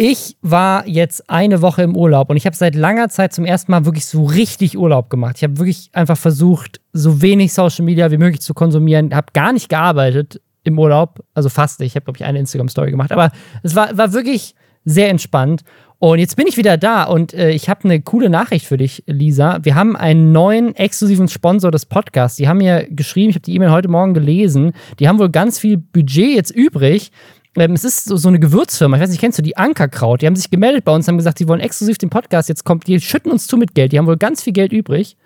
Ich war jetzt eine Woche im Urlaub und ich habe seit langer Zeit zum ersten Mal wirklich so richtig Urlaub gemacht. Ich habe wirklich einfach versucht, so wenig Social Media wie möglich zu konsumieren. Habe gar nicht gearbeitet im Urlaub, also fast. Ich habe, glaube ich, eine Instagram-Story gemacht. Aber es war, war wirklich sehr entspannt. Und jetzt bin ich wieder da und äh, ich habe eine coole Nachricht für dich, Lisa. Wir haben einen neuen exklusiven Sponsor des Podcasts. Die haben mir geschrieben, ich habe die E-Mail heute Morgen gelesen. Die haben wohl ganz viel Budget jetzt übrig ähm, es ist so, so, eine Gewürzfirma, ich weiß nicht, kennst du die Ankerkraut? Die haben sich gemeldet bei uns, haben gesagt, sie wollen exklusiv den Podcast jetzt kommt, die schütten uns zu mit Geld, die haben wohl ganz viel Geld übrig.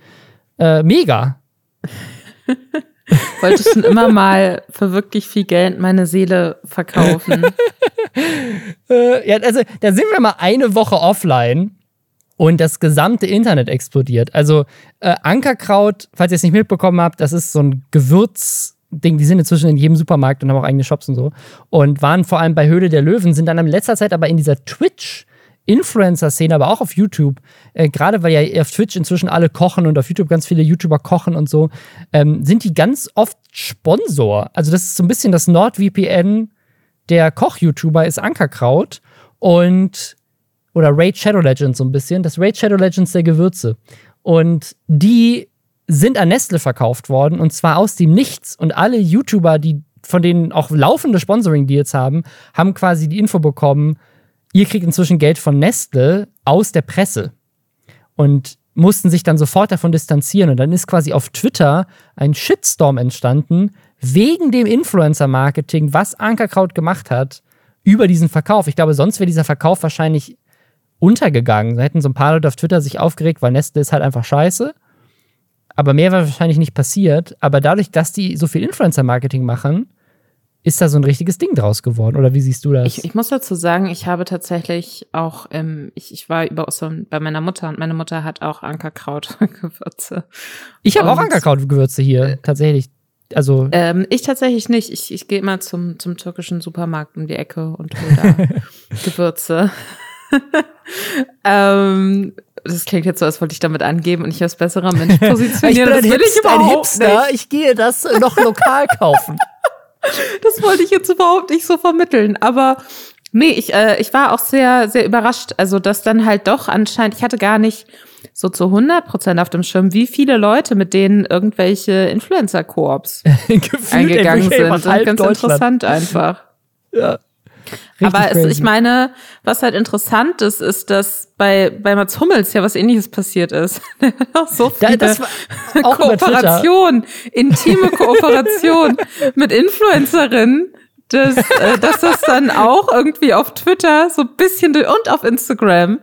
Äh, mega. Wolltest schon immer mal für wirklich viel Geld meine Seele verkaufen? äh, ja, also da sind wir mal eine Woche offline und das gesamte Internet explodiert. Also äh, Ankerkraut, falls ihr es nicht mitbekommen habt, das ist so ein Gewürz Ding, die sind inzwischen in jedem Supermarkt und haben auch eigene Shops und so. Und waren vor allem bei Höhle der Löwen, sind dann in letzter Zeit aber in dieser Twitch- Influencer-Szene, aber auch auf YouTube, äh, gerade weil ja auf Twitch inzwischen alle kochen und auf YouTube ganz viele YouTuber kochen und so, ähm, sind die ganz oft Sponsor. Also das ist so ein bisschen das NordVPN der Koch-YouTuber ist Ankerkraut und oder Raid Shadow Legends so ein bisschen, das Raid Shadow Legends der Gewürze. Und die sind an Nestle verkauft worden und zwar aus dem Nichts. Und alle YouTuber, die von denen auch laufende Sponsoring-Deals haben, haben quasi die Info bekommen, ihr kriegt inzwischen Geld von Nestle aus der Presse. Und mussten sich dann sofort davon distanzieren. Und dann ist quasi auf Twitter ein Shitstorm entstanden, wegen dem Influencer-Marketing, was Ankerkraut gemacht hat, über diesen Verkauf. Ich glaube, sonst wäre dieser Verkauf wahrscheinlich untergegangen. Da hätten so ein paar Leute auf Twitter sich aufgeregt, weil Nestle ist halt einfach scheiße. Aber mehr war wahrscheinlich nicht passiert. Aber dadurch, dass die so viel Influencer-Marketing machen, ist da so ein richtiges Ding draus geworden. Oder wie siehst du das? Ich, ich muss dazu sagen, ich habe tatsächlich auch, ähm, ich, ich war über so bei meiner Mutter und meine Mutter hat auch Ankerkraut-Gewürze. Ich habe auch Ankerkraut-Gewürze hier, äh, tatsächlich. Also ähm, ich tatsächlich nicht. Ich, ich gehe immer zum, zum türkischen Supermarkt um die Ecke und hole da Gewürze. ähm, das klingt jetzt so, als wollte ich damit angeben und ich als besserer Mensch positionieren. ich bin das will ich überhaupt Hipster. Nicht. Ich gehe das noch lokal kaufen. das wollte ich jetzt überhaupt nicht so vermitteln. Aber nee, ich, äh, ich war auch sehr, sehr überrascht. Also, dass dann halt doch anscheinend, ich hatte gar nicht so zu 100 Prozent auf dem Schirm, wie viele Leute mit denen irgendwelche Influencer-Koops eingegangen sind. Ganz interessant einfach. Ja. Richtig Aber es, ich meine, was halt interessant ist, ist, dass bei, bei Mats Hummels ja was ähnliches passiert ist. so viele das war Kooperation, intime Kooperation mit Influencerinnen, dass, äh, dass das dann auch irgendwie auf Twitter so ein bisschen und auf Instagram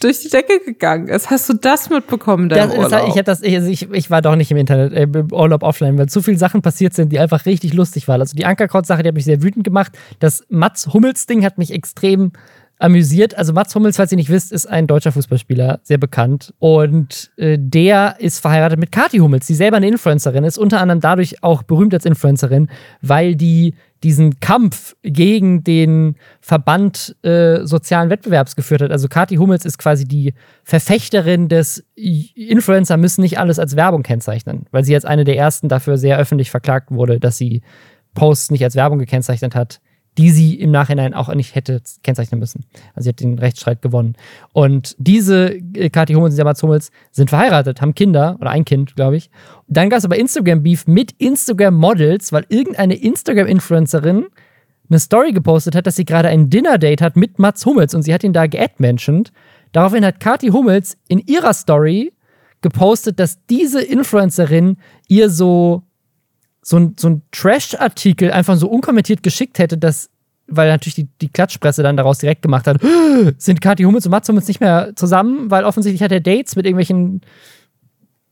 durch die Decke gegangen ist. Hast du das mitbekommen, der das, Urlaub? Das, ich, das, ich, ich war doch nicht im Internet, äh, im Urlaub offline, weil zu viele Sachen passiert sind, die einfach richtig lustig waren. Also die Ankerkraut-Sache, die hat mich sehr wütend gemacht. Das Mats Hummels-Ding hat mich extrem amüsiert. Also Mats Hummels, falls ihr nicht wisst, ist ein deutscher Fußballspieler, sehr bekannt. Und äh, der ist verheiratet mit Kathi Hummels, die selber eine Influencerin ist, unter anderem dadurch auch berühmt als Influencerin, weil die diesen Kampf gegen den Verband äh, sozialen Wettbewerbs geführt hat. Also Kathi Hummels ist quasi die Verfechterin des Influencer müssen nicht alles als Werbung kennzeichnen, weil sie als eine der ersten dafür sehr öffentlich verklagt wurde, dass sie Posts nicht als Werbung gekennzeichnet hat die sie im Nachhinein auch nicht hätte kennzeichnen müssen. Also sie hat den Rechtsstreit gewonnen. Und diese äh, Kathi Hummels und der Mats Hummels sind verheiratet, haben Kinder oder ein Kind, glaube ich. Dann gab es aber Instagram-Beef mit Instagram-Models, weil irgendeine Instagram-Influencerin eine Story gepostet hat, dass sie gerade ein Dinner-Date hat mit Mats Hummels und sie hat ihn da geadmentioned. Daraufhin hat Kathi Hummels in ihrer Story gepostet, dass diese Influencerin ihr so so ein, so ein Trash-Artikel einfach so unkommentiert geschickt hätte, dass, weil natürlich die, die Klatschpresse dann daraus direkt gemacht hat, sind Kathi Hummels und Mats Hummels nicht mehr zusammen, weil offensichtlich hat er Dates mit irgendwelchen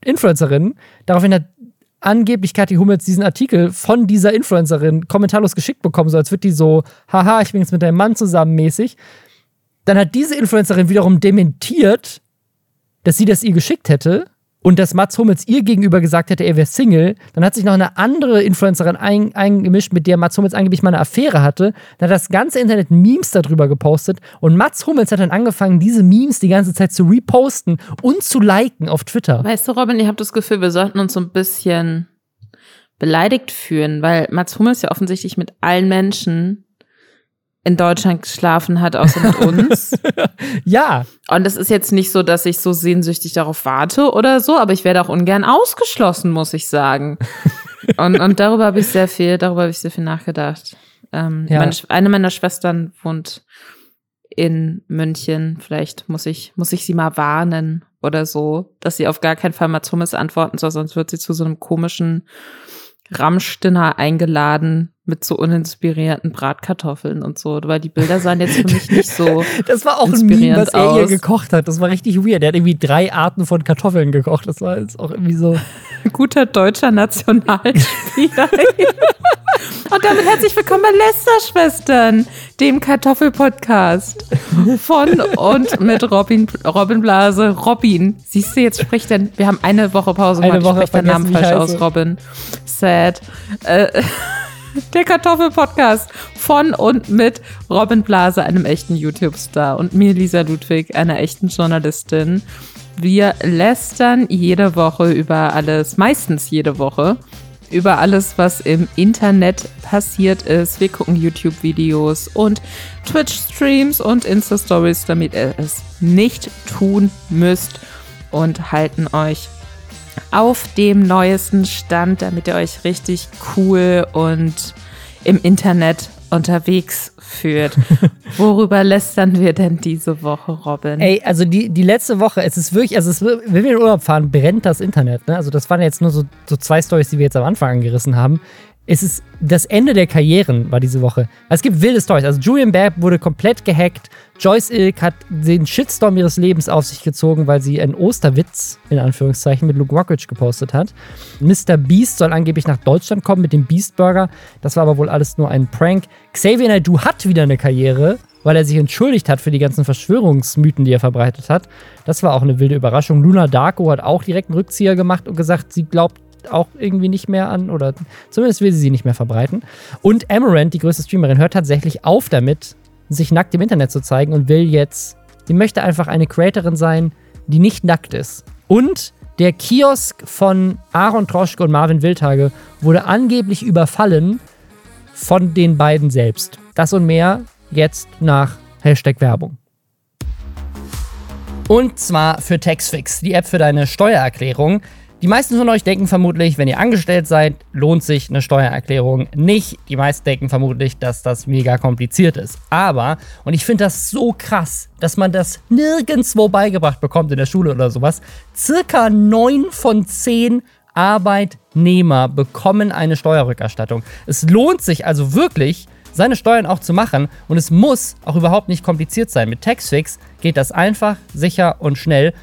Influencerinnen. Daraufhin hat angeblich Kathi Hummels diesen Artikel von dieser Influencerin kommentarlos geschickt bekommen, so als würde die so, haha, ich bin jetzt mit deinem Mann zusammen mäßig. Dann hat diese Influencerin wiederum dementiert, dass sie das ihr geschickt hätte und dass Mats Hummels ihr gegenüber gesagt hätte, er wäre Single, dann hat sich noch eine andere Influencerin ein, eingemischt, mit der Mats Hummels angeblich mal eine Affäre hatte. Dann hat das ganze Internet Memes darüber gepostet und Mats Hummels hat dann angefangen, diese Memes die ganze Zeit zu reposten und zu liken auf Twitter. Weißt du, Robin, ich habe das Gefühl, wir sollten uns so ein bisschen beleidigt fühlen, weil Mats Hummels ja offensichtlich mit allen Menschen in Deutschland geschlafen hat, außer mit uns. ja. Und es ist jetzt nicht so, dass ich so sehnsüchtig darauf warte oder so, aber ich werde auch ungern ausgeschlossen, muss ich sagen. und, und darüber habe ich sehr viel, darüber habe ich sehr viel nachgedacht. Ähm, ja. meine, eine meiner Schwestern wohnt in München. Vielleicht muss ich, muss ich sie mal warnen oder so, dass sie auf gar keinen Fall mal Zummes antworten soll, sonst wird sie zu so einem komischen Ramstinner eingeladen mit so uninspirierten Bratkartoffeln und so, weil die Bilder sahen jetzt für mich nicht so. das war auch ein Meme, was er hier gekocht hat. Das war richtig weird. Er hat irgendwie drei Arten von Kartoffeln gekocht. Das war jetzt auch irgendwie so. Guter deutscher Nationalspieler. und damit herzlich willkommen bei Lester-Schwestern, dem Kartoffelpodcast von und mit Robin, Robin Blase. Robin, siehst du, jetzt spricht er, wir haben eine Woche Pause gemacht, eine Woche spricht der Namen falsch aus, Robin. Sad. Äh, der Kartoffelpodcast von und mit Robin Blase, einem echten YouTube-Star, und mir, Lisa Ludwig, einer echten Journalistin. Wir lästern jede Woche über alles, meistens jede Woche, über alles, was im Internet passiert ist. Wir gucken YouTube-Videos und Twitch-Streams und Insta-Stories, damit ihr es nicht tun müsst und halten euch auf dem neuesten Stand, damit ihr euch richtig cool und im Internet unterwegs führt. Worüber lästern wir denn diese Woche, Robin? Ey, also die, die letzte Woche, es ist wirklich, also es, wenn wir in Urlaub fahren, brennt das Internet. Ne? Also das waren jetzt nur so, so zwei Stories, die wir jetzt am Anfang angerissen haben es ist das Ende der Karrieren war diese Woche. Es gibt wilde Stories. Also Julian Babb wurde komplett gehackt. Joyce Ilk hat den Shitstorm ihres Lebens auf sich gezogen, weil sie einen Osterwitz, in Anführungszeichen, mit Luke Rockridge gepostet hat. Mr. Beast soll angeblich nach Deutschland kommen mit dem Beast Burger. Das war aber wohl alles nur ein Prank. Xavier Naidoo hat wieder eine Karriere, weil er sich entschuldigt hat für die ganzen Verschwörungsmythen, die er verbreitet hat. Das war auch eine wilde Überraschung. Luna Darko hat auch direkt einen Rückzieher gemacht und gesagt, sie glaubt auch irgendwie nicht mehr an oder zumindest will sie sie nicht mehr verbreiten. Und Amaranth, die größte Streamerin, hört tatsächlich auf damit, sich nackt im Internet zu zeigen und will jetzt, sie möchte einfach eine Creatorin sein, die nicht nackt ist. Und der Kiosk von Aaron Troschke und Marvin Wildhage wurde angeblich überfallen von den beiden selbst. Das und mehr jetzt nach Hashtag Werbung. Und zwar für Taxfix, die App für deine Steuererklärung. Die meisten von euch denken vermutlich, wenn ihr angestellt seid, lohnt sich eine Steuererklärung nicht. Die meisten denken vermutlich, dass das mega kompliziert ist. Aber, und ich finde das so krass, dass man das nirgendwo beigebracht bekommt in der Schule oder sowas, circa 9 von 10 Arbeitnehmer bekommen eine Steuerrückerstattung. Es lohnt sich also wirklich, seine Steuern auch zu machen und es muss auch überhaupt nicht kompliziert sein. Mit Taxfix geht das einfach, sicher und schnell.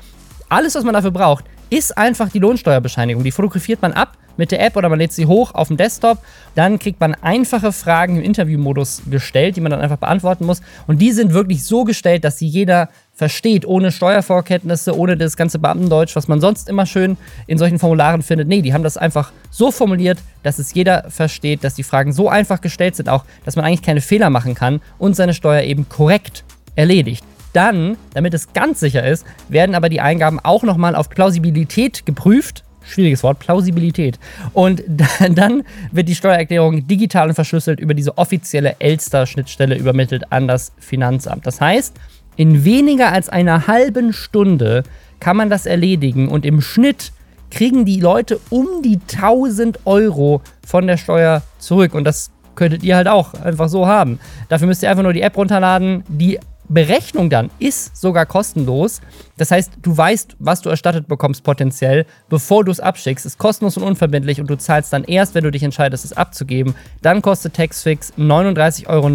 Alles, was man dafür braucht, ist einfach die Lohnsteuerbescheinigung. Die fotografiert man ab mit der App oder man lädt sie hoch auf dem Desktop. Dann kriegt man einfache Fragen im Interviewmodus gestellt, die man dann einfach beantworten muss. Und die sind wirklich so gestellt, dass sie jeder versteht, ohne Steuervorkenntnisse, ohne das ganze Beamtendeutsch, was man sonst immer schön in solchen Formularen findet. Nee, die haben das einfach so formuliert, dass es jeder versteht, dass die Fragen so einfach gestellt sind, auch, dass man eigentlich keine Fehler machen kann und seine Steuer eben korrekt erledigt. Dann, damit es ganz sicher ist, werden aber die Eingaben auch nochmal auf Plausibilität geprüft. Schwieriges Wort, Plausibilität. Und dann wird die Steuererklärung digital und verschlüsselt über diese offizielle Elster-Schnittstelle übermittelt an das Finanzamt. Das heißt, in weniger als einer halben Stunde kann man das erledigen und im Schnitt kriegen die Leute um die 1000 Euro von der Steuer zurück. Und das könntet ihr halt auch einfach so haben. Dafür müsst ihr einfach nur die App runterladen, die Berechnung dann ist sogar kostenlos. Das heißt, du weißt, was du erstattet bekommst potenziell, bevor du es abschickst. Ist kostenlos und unverbindlich und du zahlst dann erst, wenn du dich entscheidest, es abzugeben. Dann kostet Taxfix 39,99 Euro.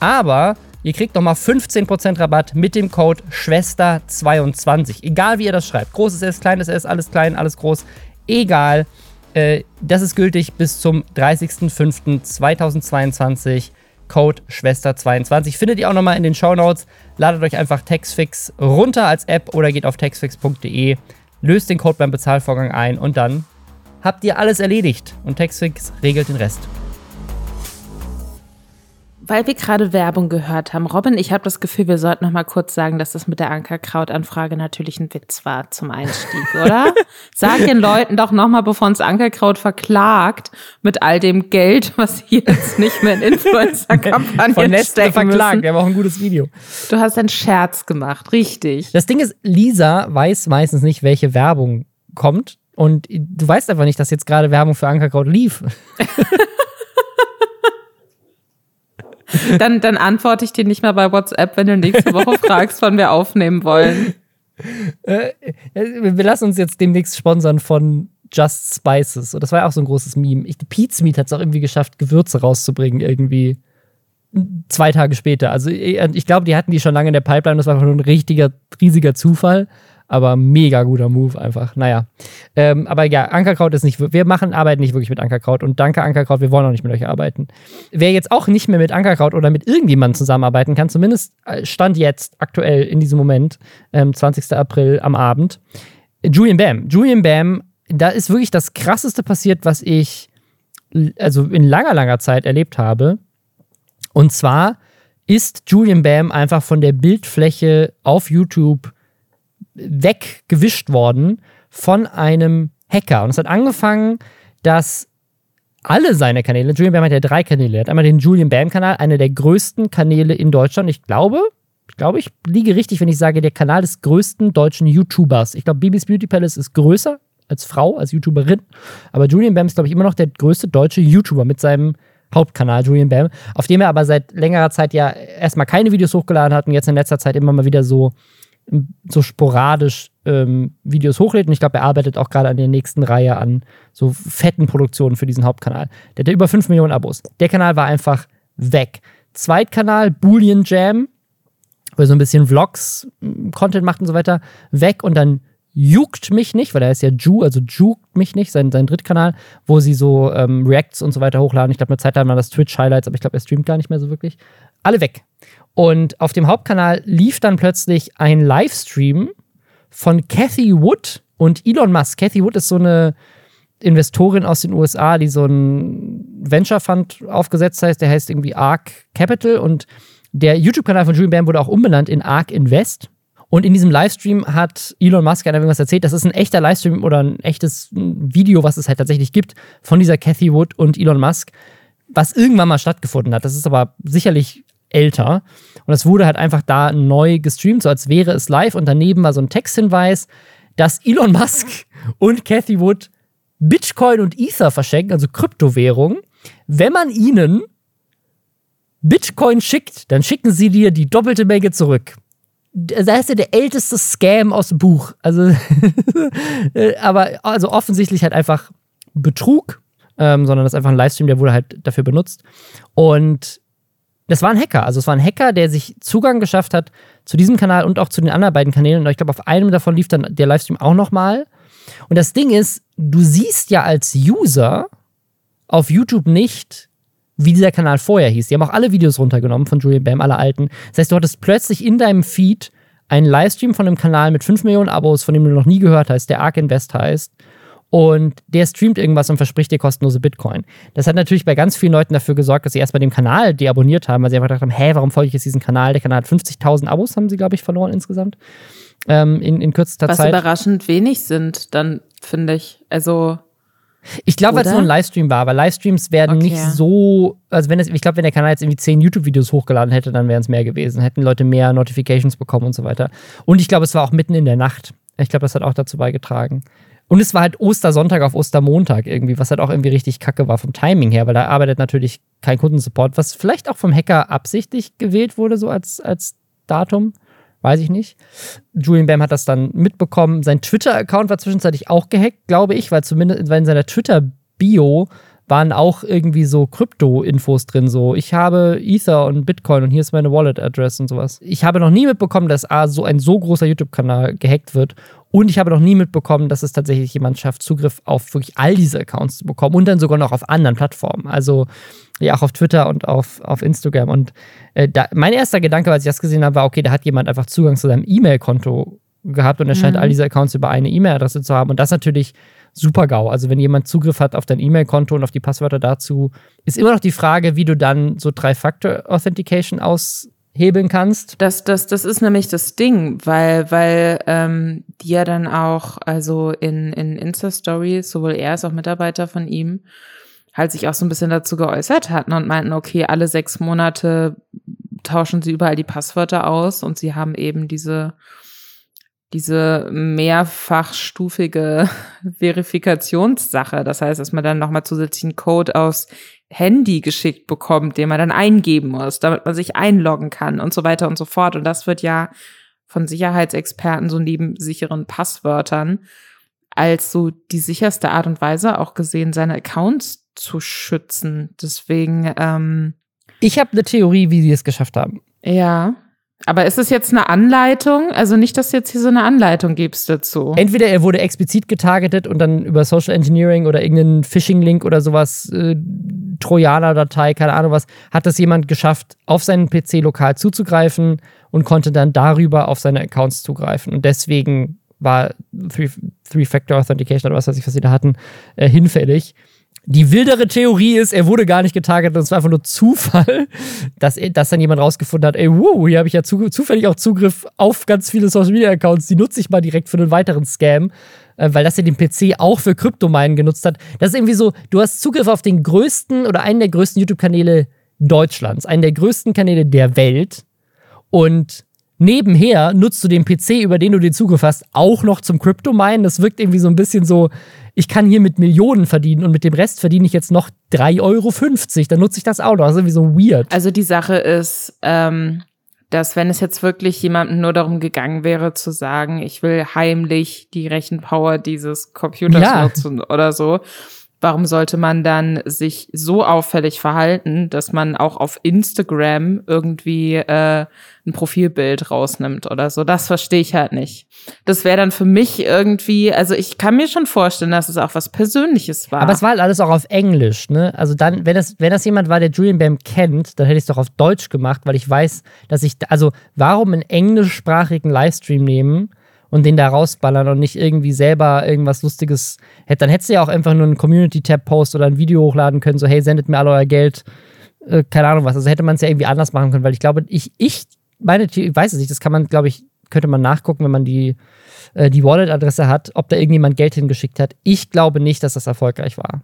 Aber ihr kriegt nochmal 15% Rabatt mit dem Code Schwester22. Egal wie ihr das schreibt. Großes S, kleines S, alles klein, alles groß. Egal. Äh, das ist gültig bis zum 30.05.2022. Code Schwester22. Findet ihr auch nochmal in den Show Notes. Ladet euch einfach Taxfix runter als App oder geht auf taxfix.de, löst den Code beim Bezahlvorgang ein und dann habt ihr alles erledigt und Taxfix regelt den Rest. Weil wir gerade Werbung gehört haben, Robin, ich habe das Gefühl, wir sollten noch mal kurz sagen, dass das mit der Ankerkraut-Anfrage natürlich ein Witz war zum Einstieg, oder? Sag den Leuten doch noch mal, bevor uns Ankerkraut verklagt mit all dem Geld, was sie jetzt nicht mehr in Influencer-Kampagnen stecken verklagt. müssen. Wir haben auch ein gutes Video. Du hast einen Scherz gemacht, richtig. Das Ding ist, Lisa weiß meistens nicht, welche Werbung kommt. Und du weißt einfach nicht, dass jetzt gerade Werbung für Ankerkraut lief. dann, dann antworte ich dir nicht mehr bei WhatsApp, wenn du nächste Woche fragst, wann wir aufnehmen wollen. Äh, äh, wir lassen uns jetzt demnächst sponsern von Just Spices. Und das war ja auch so ein großes Meme. Ich, Pete's Meat hat es auch irgendwie geschafft, Gewürze rauszubringen, irgendwie zwei Tage später. Also äh, ich glaube, die hatten die schon lange in der Pipeline. Das war einfach nur ein richtiger, riesiger Zufall. Aber mega guter Move einfach. Naja. Ähm, aber ja, Ankerkraut ist nicht, wir machen, arbeiten nicht wirklich mit Ankerkraut. Und danke Ankerkraut, wir wollen auch nicht mit euch arbeiten. Wer jetzt auch nicht mehr mit Ankerkraut oder mit irgendjemandem zusammenarbeiten kann, zumindest äh, Stand jetzt, aktuell in diesem Moment, ähm, 20. April am Abend, Julian Bam. Julian Bam, da ist wirklich das krasseste passiert, was ich also in langer, langer Zeit erlebt habe. Und zwar ist Julian Bam einfach von der Bildfläche auf YouTube weggewischt worden von einem Hacker. Und es hat angefangen, dass alle seine Kanäle, Julian Bam hat ja drei Kanäle, er hat einmal den Julian Bam-Kanal, einer der größten Kanäle in Deutschland. Ich glaube, ich glaube, ich liege richtig, wenn ich sage, der Kanal des größten deutschen YouTubers. Ich glaube, Bibis Beauty Palace ist größer als Frau, als YouTuberin. Aber Julian Bam ist, glaube ich, immer noch der größte deutsche YouTuber mit seinem Hauptkanal, Julian Bam, auf dem er aber seit längerer Zeit ja erstmal keine Videos hochgeladen hat und jetzt in letzter Zeit immer mal wieder so so sporadisch ähm, Videos hochlädt. Und ich glaube, er arbeitet auch gerade an der nächsten Reihe an so fetten Produktionen für diesen Hauptkanal. Der hat über 5 Millionen Abos. Der Kanal war einfach weg. Zweitkanal, Boolean Jam, wo er so ein bisschen Vlogs, Content macht und so weiter, weg. Und dann Juckt mich nicht, weil er ist ja Ju, also Juckt mich nicht, sein, sein Drittkanal, wo sie so ähm, Reacts und so weiter hochladen. Ich glaube, eine Zeit lang war das Twitch-Highlights, aber ich glaube, er streamt gar nicht mehr so wirklich. Alle weg. Und auf dem Hauptkanal lief dann plötzlich ein Livestream von Cathy Wood und Elon Musk. Cathy Wood ist so eine Investorin aus den USA, die so ein Venture Fund aufgesetzt hat, der heißt irgendwie ARK Capital und der YouTube-Kanal von Julian Bam wurde auch umbenannt in ARK Invest. Und in diesem Livestream hat Elon Musk einfach irgendwas erzählt. Das ist ein echter Livestream oder ein echtes Video, was es halt tatsächlich gibt von dieser Cathy Wood und Elon Musk, was irgendwann mal stattgefunden hat. Das ist aber sicherlich älter. Und das wurde halt einfach da neu gestreamt, so als wäre es live. Und daneben war so ein Texthinweis, dass Elon Musk und Cathy Wood Bitcoin und Ether verschenken, also Kryptowährung. Wenn man ihnen Bitcoin schickt, dann schicken sie dir die doppelte Menge zurück. Das ist ja der älteste Scam aus dem Buch. Also, aber also offensichtlich halt einfach Betrug, ähm, sondern das ist einfach ein Livestream, der wurde halt dafür benutzt. Und das war ein Hacker. Also es war ein Hacker, der sich Zugang geschafft hat zu diesem Kanal und auch zu den anderen beiden Kanälen. Und ich glaube, auf einem davon lief dann der Livestream auch nochmal. Und das Ding ist, du siehst ja als User auf YouTube nicht, wie dieser Kanal vorher hieß. Die haben auch alle Videos runtergenommen von Julian Bam, alle alten. Das heißt, du hattest plötzlich in deinem Feed einen Livestream von einem Kanal mit 5 Millionen Abos, von dem du noch nie gehört hast, der Ark Invest heißt und der streamt irgendwas und verspricht dir kostenlose Bitcoin. Das hat natürlich bei ganz vielen Leuten dafür gesorgt, dass sie erstmal dem Kanal deabonniert haben, weil sie einfach gedacht haben, hä, warum folge ich jetzt diesen Kanal? Der Kanal hat 50.000 Abos, haben sie, glaube ich, verloren insgesamt ähm, in, in kürzester Was Zeit. Was überraschend wenig sind, dann finde ich. Also ich glaube, weil es nur ein Livestream war, weil Livestreams werden okay. nicht so, also wenn es, ich glaube, wenn der Kanal jetzt irgendwie zehn YouTube-Videos hochgeladen hätte, dann wären es mehr gewesen, hätten Leute mehr Notifications bekommen und so weiter. Und ich glaube, es war auch mitten in der Nacht. Ich glaube, das hat auch dazu beigetragen. Und es war halt Ostersonntag auf Ostermontag irgendwie, was halt auch irgendwie richtig kacke war vom Timing her, weil da arbeitet natürlich kein Kundensupport, was vielleicht auch vom Hacker absichtlich gewählt wurde, so als, als Datum. Weiß ich nicht. Julian Bam hat das dann mitbekommen. Sein Twitter-Account war zwischenzeitlich auch gehackt, glaube ich, weil zumindest in seiner Twitter-Bio waren auch irgendwie so Krypto-Infos drin, so ich habe Ether und Bitcoin und hier ist meine Wallet-Address und sowas. Ich habe noch nie mitbekommen, dass A, so ein so großer YouTube-Kanal gehackt wird und ich habe noch nie mitbekommen, dass es tatsächlich jemand schafft, Zugriff auf wirklich all diese Accounts zu bekommen und dann sogar noch auf anderen Plattformen. Also ja, auch auf Twitter und auf, auf Instagram. Und äh, da, mein erster Gedanke, als ich das gesehen habe, war, okay, da hat jemand einfach Zugang zu seinem E-Mail-Konto gehabt und er scheint mhm. all diese Accounts über eine E-Mail-Adresse zu haben. Und das natürlich super GAU. Also wenn jemand Zugriff hat auf dein E-Mail-Konto und auf die Passwörter dazu, ist immer noch die Frage, wie du dann so Drei-Factor-Authentication aushebeln kannst. Das, das, das ist nämlich das Ding, weil, weil ähm, die ja dann auch, also in, in Insta-Stories, sowohl er als auch Mitarbeiter von ihm, halt sich auch so ein bisschen dazu geäußert hatten und meinten, okay, alle sechs Monate tauschen sie überall die Passwörter aus und sie haben eben diese diese mehrfachstufige Verifikationssache. Das heißt, dass man dann nochmal zusätzlichen Code aufs Handy geschickt bekommt, den man dann eingeben muss, damit man sich einloggen kann und so weiter und so fort. Und das wird ja von Sicherheitsexperten so neben sicheren Passwörtern als so die sicherste Art und Weise auch gesehen, seine Accounts zu schützen. Deswegen. Ähm, ich habe eine Theorie, wie sie es geschafft haben. Ja. Aber ist es jetzt eine Anleitung? Also nicht, dass du jetzt hier so eine Anleitung gibst dazu. Entweder er wurde explizit getargetet und dann über Social Engineering oder irgendeinen Phishing-Link oder sowas, äh, Trojaner-Datei, keine Ahnung was, hat das jemand geschafft, auf seinen PC lokal zuzugreifen und konnte dann darüber auf seine Accounts zugreifen. Und deswegen war Three-Factor-Authentication oder was weiß ich, was sie da hatten, äh, hinfällig. Die wildere Theorie ist, er wurde gar nicht getargetet und es war einfach nur Zufall, dass, dass dann jemand rausgefunden hat, ey, wow, hier habe ich ja zu, zufällig auch Zugriff auf ganz viele Social Media Accounts, die nutze ich mal direkt für einen weiteren Scam, äh, weil das ja den PC auch für Kryptomeinen genutzt hat. Das ist irgendwie so, du hast Zugriff auf den größten oder einen der größten YouTube-Kanäle Deutschlands, einen der größten Kanäle der Welt und nebenher nutzt du den PC, über den du den Zugriff hast, auch noch zum Crypto-Minen. Das wirkt irgendwie so ein bisschen so, ich kann hier mit Millionen verdienen und mit dem Rest verdiene ich jetzt noch 3,50 Euro. Dann nutze ich das auch noch. Das ist irgendwie so weird. Also die Sache ist, ähm, dass wenn es jetzt wirklich jemandem nur darum gegangen wäre zu sagen, ich will heimlich die Rechenpower dieses Computers ja. nutzen oder so, warum sollte man dann sich so auffällig verhalten, dass man auch auf Instagram irgendwie äh, ein Profilbild rausnimmt oder so? Das verstehe ich halt nicht. Das wäre dann für mich irgendwie, also ich kann mir schon vorstellen, dass es auch was Persönliches war. Aber es war halt alles auch auf Englisch, ne? Also dann, wenn das, wenn das jemand war, der Julian Bam kennt, dann hätte ich es doch auf Deutsch gemacht, weil ich weiß, dass ich, also warum einen englischsprachigen Livestream nehmen? Und den da rausballern und nicht irgendwie selber irgendwas Lustiges hätte. Dann hättest du ja auch einfach nur einen Community-Tab-Post oder ein Video hochladen können, so hey, sendet mir all euer Geld. Äh, keine Ahnung was. Also hätte man es ja irgendwie anders machen können, weil ich glaube, ich, ich, meine, ich weiß es nicht, das kann man, glaube ich, könnte man nachgucken, wenn man die, äh, die Wallet-Adresse hat, ob da irgendjemand Geld hingeschickt hat. Ich glaube nicht, dass das erfolgreich war.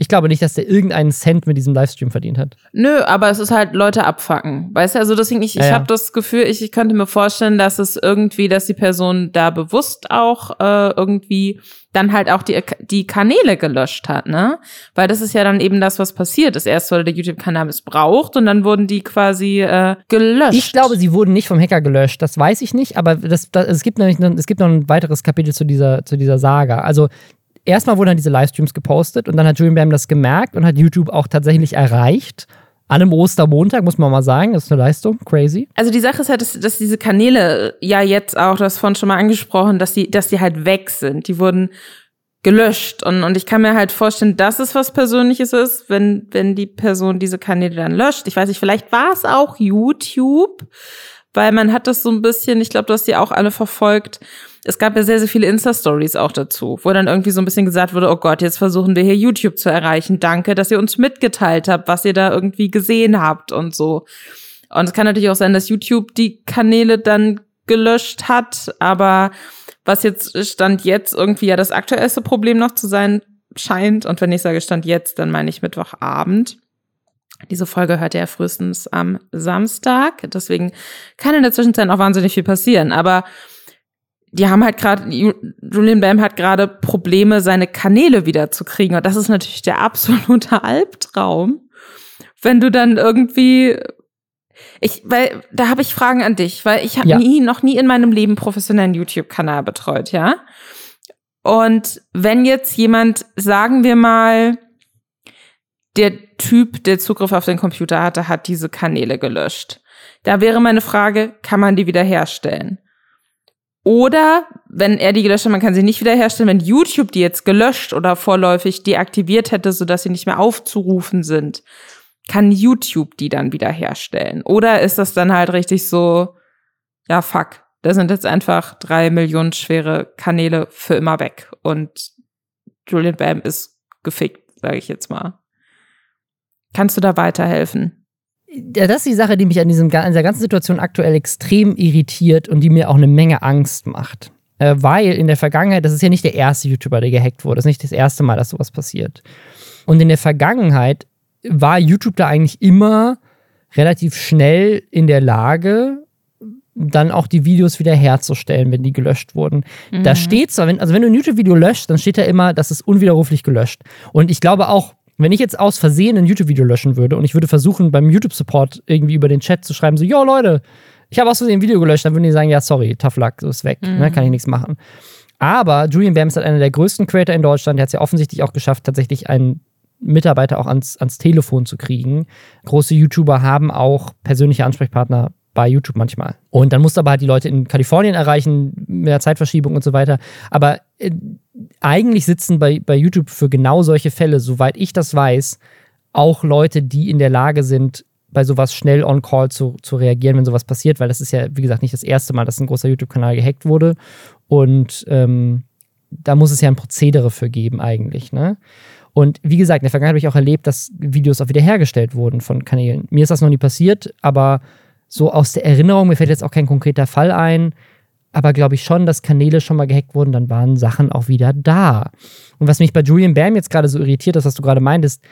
Ich glaube nicht, dass der irgendeinen Cent mit diesem Livestream verdient hat. Nö, aber es ist halt Leute abfacken. Weißt du, also deswegen, ich, ja, ich habe das Gefühl, ich, ich könnte mir vorstellen, dass es irgendwie, dass die Person da bewusst auch äh, irgendwie dann halt auch die, die Kanäle gelöscht hat, ne? Weil das ist ja dann eben das, was passiert ist. Erst wurde der YouTube-Kanal missbraucht und dann wurden die quasi äh, gelöscht. Ich glaube, sie wurden nicht vom Hacker gelöscht. Das weiß ich nicht, aber das, das, es, gibt nämlich, es gibt noch ein weiteres Kapitel zu dieser, zu dieser Saga. Also erstmal wurden dann diese Livestreams gepostet und dann hat Julian Bam das gemerkt und hat YouTube auch tatsächlich erreicht. An einem Ostermontag, muss man mal sagen, das ist eine Leistung, crazy. Also die Sache ist halt, dass, dass diese Kanäle ja jetzt auch, das vorhin schon mal angesprochen, dass die, dass die halt weg sind. Die wurden gelöscht und, und ich kann mir halt vorstellen, dass es was Persönliches ist, wenn, wenn die Person diese Kanäle dann löscht. Ich weiß nicht, vielleicht war es auch YouTube, weil man hat das so ein bisschen, ich glaube, du hast die auch alle verfolgt, es gab ja sehr, sehr viele Insta-Stories auch dazu, wo dann irgendwie so ein bisschen gesagt wurde, oh Gott, jetzt versuchen wir hier YouTube zu erreichen. Danke, dass ihr uns mitgeteilt habt, was ihr da irgendwie gesehen habt und so. Und es kann natürlich auch sein, dass YouTube die Kanäle dann gelöscht hat, aber was jetzt Stand jetzt irgendwie ja das aktuellste Problem noch zu sein scheint, und wenn ich sage Stand jetzt, dann meine ich Mittwochabend. Diese Folge hört ihr ja frühestens am Samstag, deswegen kann in der Zwischenzeit auch wahnsinnig viel passieren, aber die haben halt gerade, Julian Bam hat gerade Probleme, seine Kanäle wieder zu kriegen. Und das ist natürlich der absolute Albtraum. Wenn du dann irgendwie, ich, weil, da habe ich Fragen an dich, weil ich habe ja. nie, noch nie in meinem Leben professionellen YouTube-Kanal betreut, ja. Und wenn jetzt jemand, sagen wir mal, der Typ, der Zugriff auf den Computer hatte, hat diese Kanäle gelöscht. Da wäre meine Frage, kann man die wiederherstellen? Oder wenn er die gelöscht hat, man kann sie nicht wiederherstellen, wenn YouTube die jetzt gelöscht oder vorläufig deaktiviert hätte, sodass sie nicht mehr aufzurufen sind, kann YouTube die dann wiederherstellen? Oder ist das dann halt richtig so, ja, fuck, da sind jetzt einfach drei Millionen schwere Kanäle für immer weg und Julian Bam ist gefickt, sage ich jetzt mal. Kannst du da weiterhelfen? Das ist die Sache, die mich an, diesem, an dieser ganzen Situation aktuell extrem irritiert und die mir auch eine Menge Angst macht. Äh, weil in der Vergangenheit, das ist ja nicht der erste YouTuber, der gehackt wurde. Das ist nicht das erste Mal, dass sowas passiert. Und in der Vergangenheit war YouTube da eigentlich immer relativ schnell in der Lage, dann auch die Videos wieder herzustellen, wenn die gelöscht wurden. Mhm. Da steht zwar, wenn, also wenn du ein YouTube-Video löscht, dann steht da immer, das ist unwiderruflich gelöscht. Und ich glaube auch, wenn ich jetzt aus Versehen ein YouTube-Video löschen würde und ich würde versuchen, beim YouTube-Support irgendwie über den Chat zu schreiben, so, yo Leute, ich habe aus Versehen ein Video gelöscht, dann würden die sagen, ja, sorry, tough luck, so ist weg, ne, mhm. ne, kann ich nichts machen. Aber Julian Bams hat einer der größten Creator in Deutschland, der hat es ja offensichtlich auch geschafft, tatsächlich einen Mitarbeiter auch ans, ans Telefon zu kriegen. Große YouTuber haben auch persönliche Ansprechpartner bei YouTube manchmal. Und dann musst du aber halt die Leute in Kalifornien erreichen, mit der Zeitverschiebung und so weiter. Aber äh, eigentlich sitzen bei, bei YouTube für genau solche Fälle, soweit ich das weiß, auch Leute, die in der Lage sind, bei sowas schnell on call zu, zu reagieren, wenn sowas passiert, weil das ist ja, wie gesagt, nicht das erste Mal, dass ein großer YouTube-Kanal gehackt wurde. Und ähm, da muss es ja ein Prozedere für geben, eigentlich. Ne? Und wie gesagt, in der Vergangenheit habe ich auch erlebt, dass Videos auch wiederhergestellt wurden von Kanälen. Mir ist das noch nie passiert, aber so aus der Erinnerung, mir fällt jetzt auch kein konkreter Fall ein, aber glaube ich schon, dass Kanäle schon mal gehackt wurden, dann waren Sachen auch wieder da. Und was mich bei Julian Bam jetzt gerade so irritiert ist, was du gerade meintest,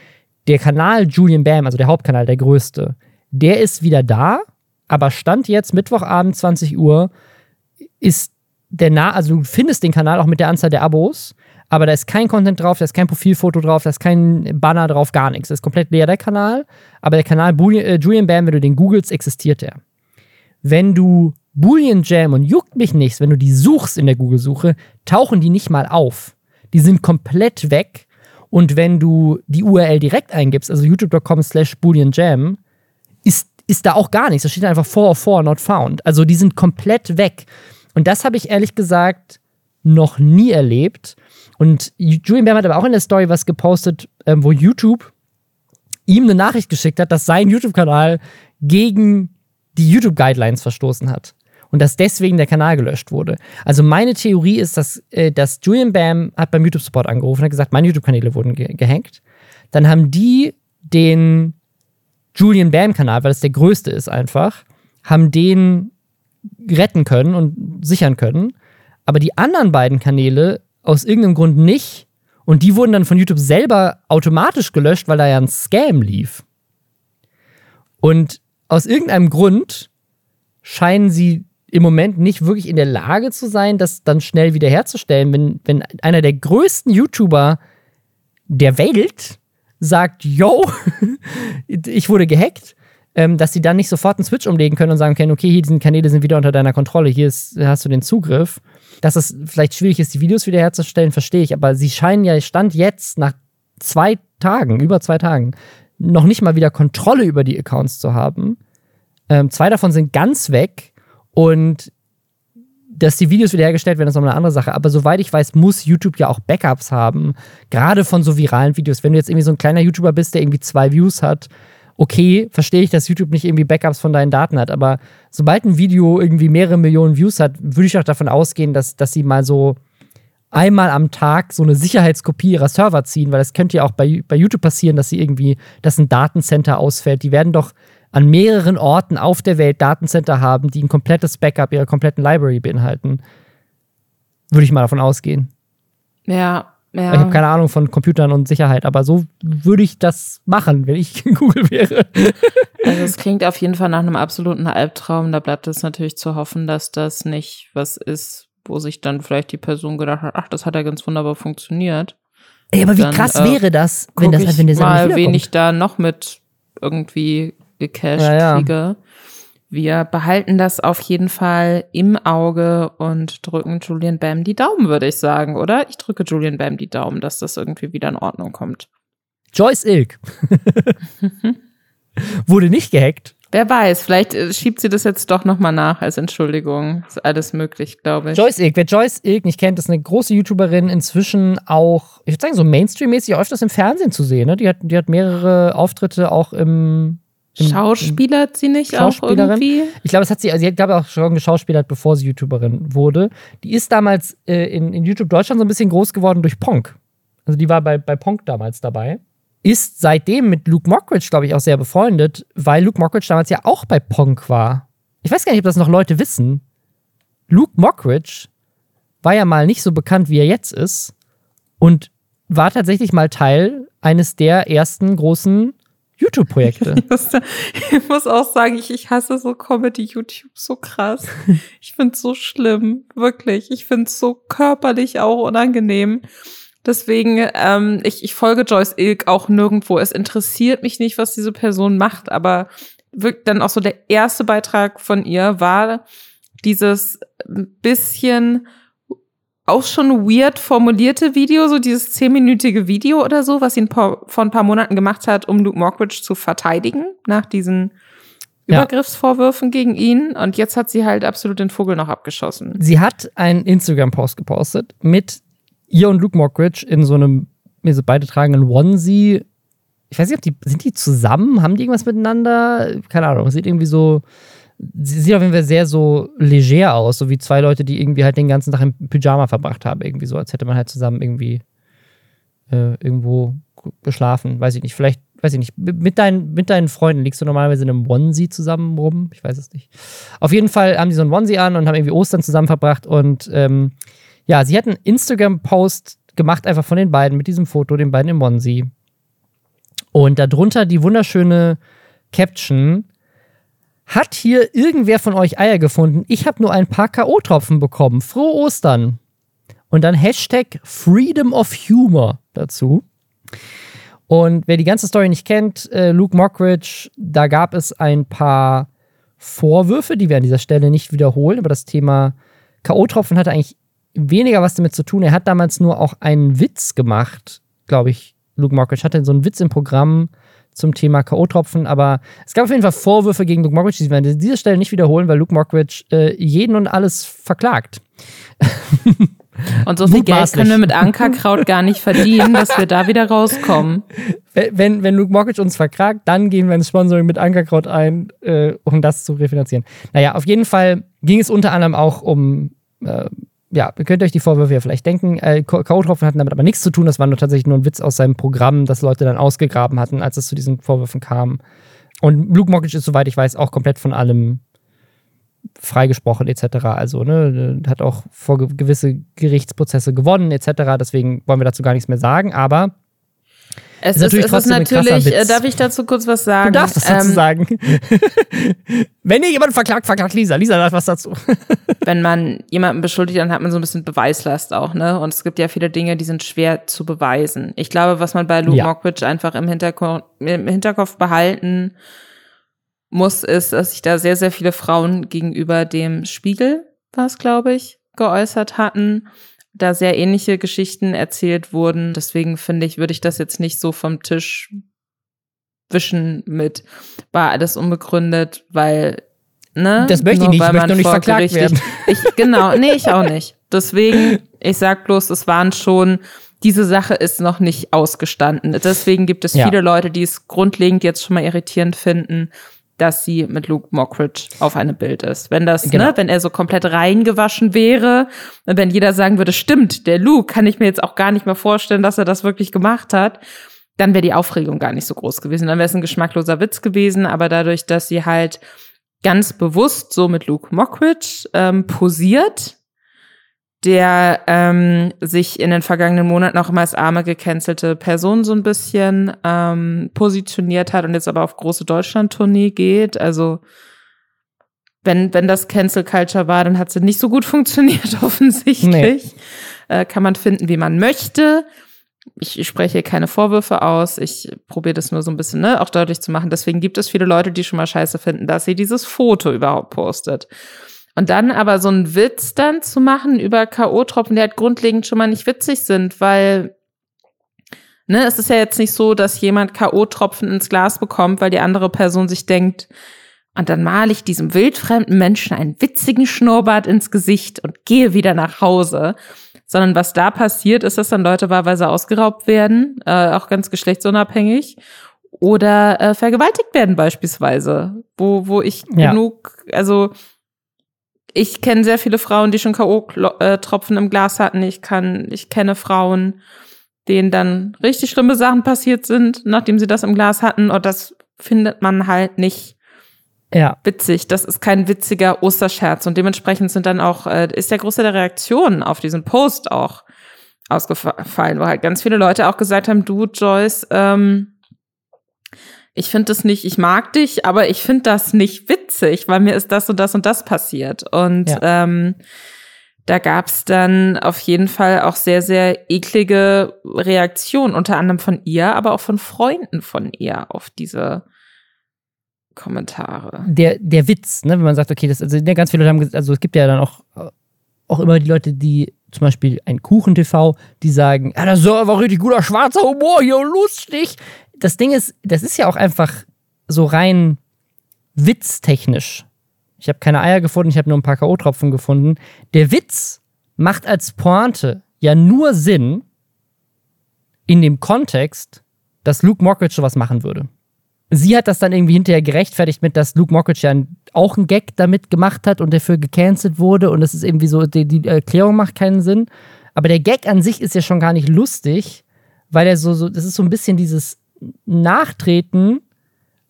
der Kanal Julian Bam, also der Hauptkanal, der größte, der ist wieder da, aber Stand jetzt, Mittwochabend, 20 Uhr, ist der nah, also du findest den Kanal auch mit der Anzahl der Abos, aber da ist kein Content drauf, da ist kein Profilfoto drauf, da ist kein Banner drauf, gar nichts. Das ist komplett leer, der Kanal. Aber der Kanal äh, Julian Bam, wenn du den googelst, existiert der. Wenn du Boolean Jam und juckt mich nichts, wenn du die suchst in der Google-Suche, tauchen die nicht mal auf. Die sind komplett weg. Und wenn du die URL direkt eingibst, also youtube.com slash Boolean Jam, ist, ist da auch gar nichts. Da steht einfach 404 not found. Also die sind komplett weg. Und das habe ich ehrlich gesagt noch nie erlebt. Und Julian Bam hat aber auch in der Story was gepostet, ähm, wo YouTube ihm eine Nachricht geschickt hat, dass sein YouTube-Kanal gegen die YouTube-Guidelines verstoßen hat. Und dass deswegen der Kanal gelöscht wurde. Also meine Theorie ist, dass, äh, dass Julian Bam hat beim YouTube-Support angerufen und hat gesagt, meine YouTube-Kanäle wurden ge gehackt. Dann haben die den Julian Bam-Kanal, weil das der größte ist einfach, haben den retten können und sichern können. Aber die anderen beiden Kanäle aus irgendeinem Grund nicht. Und die wurden dann von YouTube selber automatisch gelöscht, weil da ja ein Scam lief. Und aus irgendeinem Grund scheinen sie im Moment nicht wirklich in der Lage zu sein, das dann schnell wiederherzustellen, wenn, wenn einer der größten YouTuber der Welt sagt, yo, ich wurde gehackt, ähm, dass sie dann nicht sofort einen Switch umlegen können und sagen können, okay, hier diese Kanäle sind wieder unter deiner Kontrolle, hier ist, hast du den Zugriff. Dass es vielleicht schwierig ist, die Videos wiederherzustellen, verstehe ich. Aber sie scheinen ja Stand jetzt nach zwei Tagen, über zwei Tagen, noch nicht mal wieder Kontrolle über die Accounts zu haben. Ähm, zwei davon sind ganz weg und dass die Videos wiederhergestellt werden, ist nochmal eine andere Sache. Aber soweit ich weiß, muss YouTube ja auch Backups haben. Gerade von so viralen Videos. Wenn du jetzt irgendwie so ein kleiner YouTuber bist, der irgendwie zwei Views hat okay, verstehe ich, dass YouTube nicht irgendwie Backups von deinen Daten hat, aber sobald ein Video irgendwie mehrere Millionen Views hat, würde ich auch davon ausgehen, dass, dass sie mal so einmal am Tag so eine Sicherheitskopie ihrer Server ziehen, weil das könnte ja auch bei, bei YouTube passieren, dass sie irgendwie, dass ein Datencenter ausfällt. Die werden doch an mehreren Orten auf der Welt Datencenter haben, die ein komplettes Backup ihrer kompletten Library beinhalten. Würde ich mal davon ausgehen. Ja, ja. Ich habe keine Ahnung von Computern und Sicherheit, aber so würde ich das machen, wenn ich Google wäre. Also es klingt auf jeden Fall nach einem absoluten Albtraum. Da bleibt es natürlich zu hoffen, dass das nicht was ist, wo sich dann vielleicht die Person gedacht hat, ach, das hat ja ganz wunderbar funktioniert. Ey, aber wie dann, krass äh, wäre das, wenn das wenn der mal, wen ich da noch mit irgendwie gecached ja, kriege. Wir behalten das auf jeden Fall im Auge und drücken Julian Bam die Daumen, würde ich sagen, oder? Ich drücke Julian Bam die Daumen, dass das irgendwie wieder in Ordnung kommt. Joyce Ilk wurde nicht gehackt. Wer weiß, vielleicht äh, schiebt sie das jetzt doch nochmal nach als Entschuldigung. Ist alles möglich, glaube ich. Joyce Ilk, wer Joyce Ilk nicht kennt, ist eine große YouTuberin, inzwischen auch, ich würde sagen, so Mainstream-mäßig öfters im Fernsehen zu sehen. Ne? Die, hat, die hat mehrere Auftritte auch im Schauspieler sie nicht auch irgendwie? Ich glaube, es hat sie, also sie hat, glaube auch schon geschauspielert, bevor sie YouTuberin wurde. Die ist damals äh, in, in YouTube Deutschland so ein bisschen groß geworden durch Ponk. also die war bei, bei Ponk damals dabei, ist seitdem mit Luke Mockridge, glaube ich, auch sehr befreundet, weil Luke Mockridge damals ja auch bei Ponk war. Ich weiß gar nicht, ob das noch Leute wissen. Luke Mockridge war ja mal nicht so bekannt, wie er jetzt ist und war tatsächlich mal Teil eines der ersten großen YouTube-Projekte. Ich, muss auch sagen, ich, ich hasse so Comedy-YouTube so krass. Ich finde es so schlimm, wirklich. Ich finde es so körperlich auch unangenehm. Deswegen, ähm, ich, ich folge Joyce Ilk auch nirgendwo. Es interessiert mich nicht, was diese Person macht, aber wirklich dann auch so der erste Beitrag von ihr war dieses bisschen auch schon weird formulierte Video, so dieses zehnminütige Video oder so, was ihn vor ein paar Monaten gemacht hat, um Luke Mockridge zu verteidigen nach diesen ja. Übergriffsvorwürfen gegen ihn. Und jetzt hat sie halt absolut den Vogel noch abgeschossen. Sie hat einen Instagram-Post gepostet mit ihr und Luke Mockridge in so einem, mir so beide tragen einen Onesie. Ich weiß nicht, ob die, sind die zusammen? Haben die irgendwas miteinander? Keine Ahnung. Sieht irgendwie so, sie sieht auf jeden Fall sehr so leger aus, so wie zwei Leute, die irgendwie halt den ganzen Tag im Pyjama verbracht haben, irgendwie so, als hätte man halt zusammen irgendwie äh, irgendwo geschlafen, weiß ich nicht, vielleicht, weiß ich nicht, mit deinen, mit deinen Freunden liegst du normalerweise in einem Onesie zusammen rum, ich weiß es nicht. Auf jeden Fall haben die so einen Onesie an und haben irgendwie Ostern zusammen verbracht und ähm, ja, sie hat einen Instagram-Post gemacht, einfach von den beiden, mit diesem Foto, den beiden im Onesie. Und darunter die wunderschöne Caption, hat hier irgendwer von euch Eier gefunden? Ich habe nur ein paar K.O.-Tropfen bekommen. Frohe Ostern. Und dann Hashtag Freedom of Humor dazu. Und wer die ganze Story nicht kennt, äh, Luke Mockridge, da gab es ein paar Vorwürfe, die wir an dieser Stelle nicht wiederholen, aber das Thema K.O.-Tropfen hatte eigentlich weniger was damit zu tun. Er hat damals nur auch einen Witz gemacht, glaube ich. Luke Mockridge hatte so einen Witz im Programm, zum Thema K.O.-Tropfen, aber es gab auf jeden Fall Vorwürfe gegen Luke Mockridge, die werden an dieser Stelle nicht wiederholen, weil Luke Mockridge äh, jeden und alles verklagt. Und so viel Geld können wir mit Ankerkraut gar nicht verdienen, dass wir da wieder rauskommen. Wenn, wenn Luke Mockridge uns verklagt, dann gehen wir ins Sponsoring mit Ankerkraut ein, äh, um das zu refinanzieren. Naja, auf jeden Fall ging es unter anderem auch um äh, ja, ihr könnt euch die Vorwürfe ja vielleicht denken. Äh, K.O.-Tropfen hatten damit aber nichts zu tun. Das war nur tatsächlich nur ein Witz aus seinem Programm, das Leute dann ausgegraben hatten, als es zu diesen Vorwürfen kam. Und Luke Mockridge ist, soweit ich weiß, auch komplett von allem freigesprochen etc. Also ne, hat auch vor gewisse Gerichtsprozesse gewonnen etc. Deswegen wollen wir dazu gar nichts mehr sagen. Aber es ist, natürlich, es ist natürlich äh, darf ich dazu kurz was sagen? Du darfst das dazu ähm, sagen. Wenn ihr jemanden verklagt, verklagt Lisa. Lisa sagt was dazu. wenn man jemanden beschuldigt, dann hat man so ein bisschen Beweislast auch, ne? Und es gibt ja viele Dinge, die sind schwer zu beweisen. Ich glaube, was man bei Luke ja. Mockridge einfach im Hinterkopf, im Hinterkopf behalten muss, ist, dass sich da sehr, sehr viele Frauen gegenüber dem Spiegel, was glaube ich, geäußert hatten da sehr ähnliche Geschichten erzählt wurden. Deswegen finde ich, würde ich das jetzt nicht so vom Tisch wischen mit, war alles unbegründet, weil, ne? Das möchte ich nicht, ich möchte nur nicht verklagt werden. Ich, genau, nee, ich auch nicht. Deswegen, ich sag bloß, es waren schon, diese Sache ist noch nicht ausgestanden. Deswegen gibt es ja. viele Leute, die es grundlegend jetzt schon mal irritierend finden dass sie mit Luke Mockridge auf einem Bild ist. Wenn das, genau. ne, wenn er so komplett reingewaschen wäre, wenn jeder sagen würde, stimmt, der Luke kann ich mir jetzt auch gar nicht mehr vorstellen, dass er das wirklich gemacht hat, dann wäre die Aufregung gar nicht so groß gewesen. Dann wäre es ein geschmackloser Witz gewesen, aber dadurch, dass sie halt ganz bewusst so mit Luke Mockridge ähm, posiert, der ähm, sich in den vergangenen Monaten auch immer als arme gecancelte Person so ein bisschen ähm, positioniert hat und jetzt aber auf große Deutschland-Tournee geht. Also wenn, wenn das Cancel Culture war, dann hat sie nicht so gut funktioniert, offensichtlich. Nee. Äh, kann man finden, wie man möchte. Ich, spreche keine Vorwürfe aus. Ich probiere das nur so ein bisschen ne, auch deutlich zu machen. Deswegen gibt es viele Leute, die schon mal scheiße finden, dass sie dieses Foto überhaupt postet. Und dann aber so einen Witz dann zu machen über K.O.-Tropfen, die halt grundlegend schon mal nicht witzig sind, weil ne, es ist ja jetzt nicht so, dass jemand K.O.-Tropfen ins Glas bekommt, weil die andere Person sich denkt, und dann male ich diesem wildfremden Menschen einen witzigen Schnurrbart ins Gesicht und gehe wieder nach Hause. Sondern was da passiert, ist, dass dann Leute wahlweise ausgeraubt werden, äh, auch ganz geschlechtsunabhängig, oder äh, vergewaltigt werden beispielsweise, wo, wo ich ja. genug, also ich kenne sehr viele Frauen, die schon K.O.-Tropfen im Glas hatten. Ich kann, ich kenne Frauen, denen dann richtig schlimme Sachen passiert sind, nachdem sie das im Glas hatten. Und das findet man halt nicht ja. witzig. Das ist kein witziger Osterscherz. Und dementsprechend sind dann auch, äh, ist der Großteil der Reaktionen auf diesen Post auch ausgefallen, wo halt ganz viele Leute auch gesagt haben, du, Joyce, ähm, ich finde das nicht, ich mag dich, aber ich finde das nicht witzig, weil mir ist das und das und das passiert. Und ja. ähm, da gab's dann auf jeden Fall auch sehr, sehr eklige Reaktionen, unter anderem von ihr, aber auch von Freunden von ihr auf diese Kommentare. Der, der Witz, ne, wenn man sagt, okay, das, also ja, ganz viele Leute haben, also es gibt ja dann auch, auch immer die Leute, die zum Beispiel ein Kuchen-TV, die sagen, ja, das ist einfach richtig guter schwarzer Humor hier, lustig das Ding ist, das ist ja auch einfach so rein witztechnisch. Ich habe keine Eier gefunden, ich habe nur ein paar K.O.-Tropfen gefunden. Der Witz macht als Pointe ja nur Sinn in dem Kontext, dass Luke Mockridge sowas machen würde. Sie hat das dann irgendwie hinterher gerechtfertigt mit, dass Luke Mockridge ja auch einen Gag damit gemacht hat und dafür gecancelt wurde und das ist irgendwie so, die, die Erklärung macht keinen Sinn. Aber der Gag an sich ist ja schon gar nicht lustig, weil er so, so das ist so ein bisschen dieses nachtreten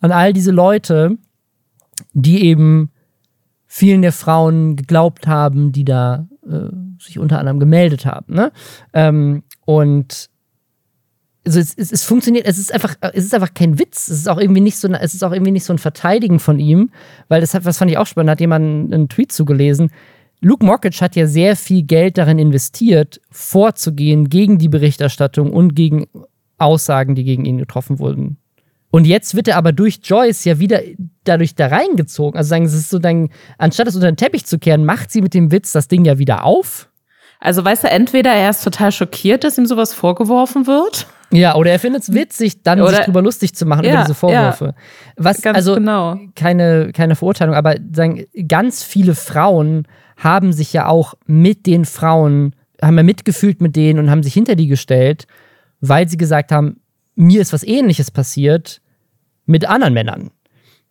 an all diese Leute, die eben vielen der Frauen geglaubt haben, die da äh, sich unter anderem gemeldet haben. Ne? Ähm, und also es, es, es, funktioniert, es ist einfach, es ist einfach kein Witz. Es ist auch irgendwie nicht so, es ist auch irgendwie nicht so ein Verteidigen von ihm, weil das hat, was fand ich auch spannend, hat jemand einen Tweet zugelesen. Luke Mockridge hat ja sehr viel Geld darin investiert, vorzugehen gegen die Berichterstattung und gegen Aussagen, die gegen ihn getroffen wurden. Und jetzt wird er aber durch Joyce ja wieder dadurch da reingezogen. Also sagen, es ist so dann, anstatt es unter den Teppich zu kehren, macht sie mit dem Witz das Ding ja wieder auf. Also weißt du, entweder er ist total schockiert, dass ihm sowas vorgeworfen wird. Ja, oder er findet es witzig, dann oder, sich drüber lustig zu machen ja, über diese Vorwürfe. Ja, Was, also genau. keine, keine Verurteilung, aber sagen, ganz viele Frauen haben sich ja auch mit den Frauen, haben ja mitgefühlt mit denen und haben sich hinter die gestellt weil sie gesagt haben, mir ist was ähnliches passiert mit anderen Männern.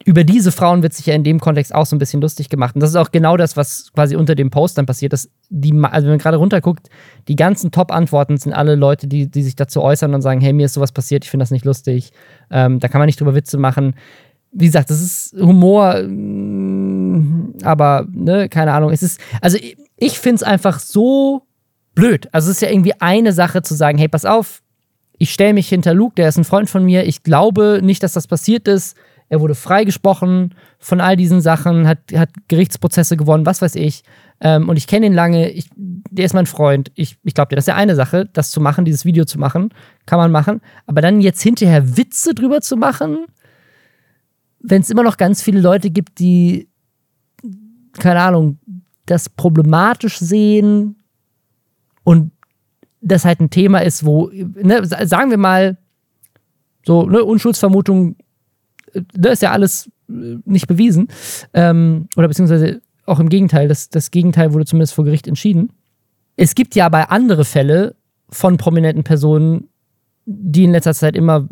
Über diese Frauen wird sich ja in dem Kontext auch so ein bisschen lustig gemacht. Und das ist auch genau das, was quasi unter dem Post dann passiert. Dass die, also wenn man gerade runterguckt, die ganzen Top-Antworten sind alle Leute, die, die sich dazu äußern und sagen, hey, mir ist sowas passiert, ich finde das nicht lustig. Ähm, da kann man nicht drüber Witze machen. Wie gesagt, das ist Humor, mm, aber, ne, keine Ahnung. Es ist, also ich finde es einfach so blöd. Also es ist ja irgendwie eine Sache zu sagen, hey, pass auf, ich stelle mich hinter Luke, der ist ein Freund von mir. Ich glaube nicht, dass das passiert ist. Er wurde freigesprochen von all diesen Sachen, hat, hat Gerichtsprozesse gewonnen, was weiß ich. Ähm, und ich kenne ihn lange. Ich, der ist mein Freund. Ich, ich glaube, das ist ja eine Sache, das zu machen, dieses Video zu machen. Kann man machen. Aber dann jetzt hinterher Witze drüber zu machen, wenn es immer noch ganz viele Leute gibt, die, keine Ahnung, das problematisch sehen und das halt ein Thema ist, wo, ne, sagen wir mal, so, ne, Unschuldsvermutung, das äh, ist ja alles äh, nicht bewiesen. Ähm, oder beziehungsweise auch im Gegenteil, das, das Gegenteil wurde zumindest vor Gericht entschieden. Es gibt ja aber andere Fälle von prominenten Personen, die in letzter Zeit immer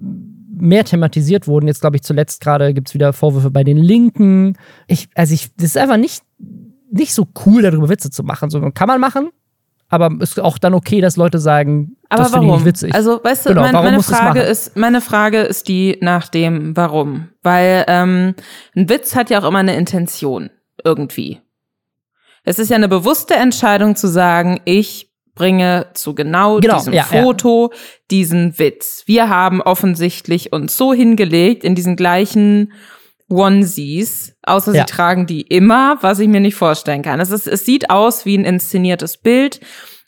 mehr thematisiert wurden. Jetzt glaube ich zuletzt gerade gibt es wieder Vorwürfe bei den Linken. Ich, also ich, das ist einfach nicht, nicht so cool, darüber Witze zu machen. So kann man machen, aber ist auch dann okay, dass Leute sagen, aber das finde ich nicht witzig. Also, weißt du, genau, mein, meine, Frage ist, meine Frage ist die nach dem Warum. Weil ähm, ein Witz hat ja auch immer eine Intention, irgendwie. Es ist ja eine bewusste Entscheidung zu sagen, ich bringe zu genau, genau diesem ja, Foto ja. diesen Witz. Wir haben offensichtlich uns so hingelegt in diesen gleichen Onesies, außer ja. sie tragen die immer, was ich mir nicht vorstellen kann. Es, ist, es sieht aus wie ein inszeniertes Bild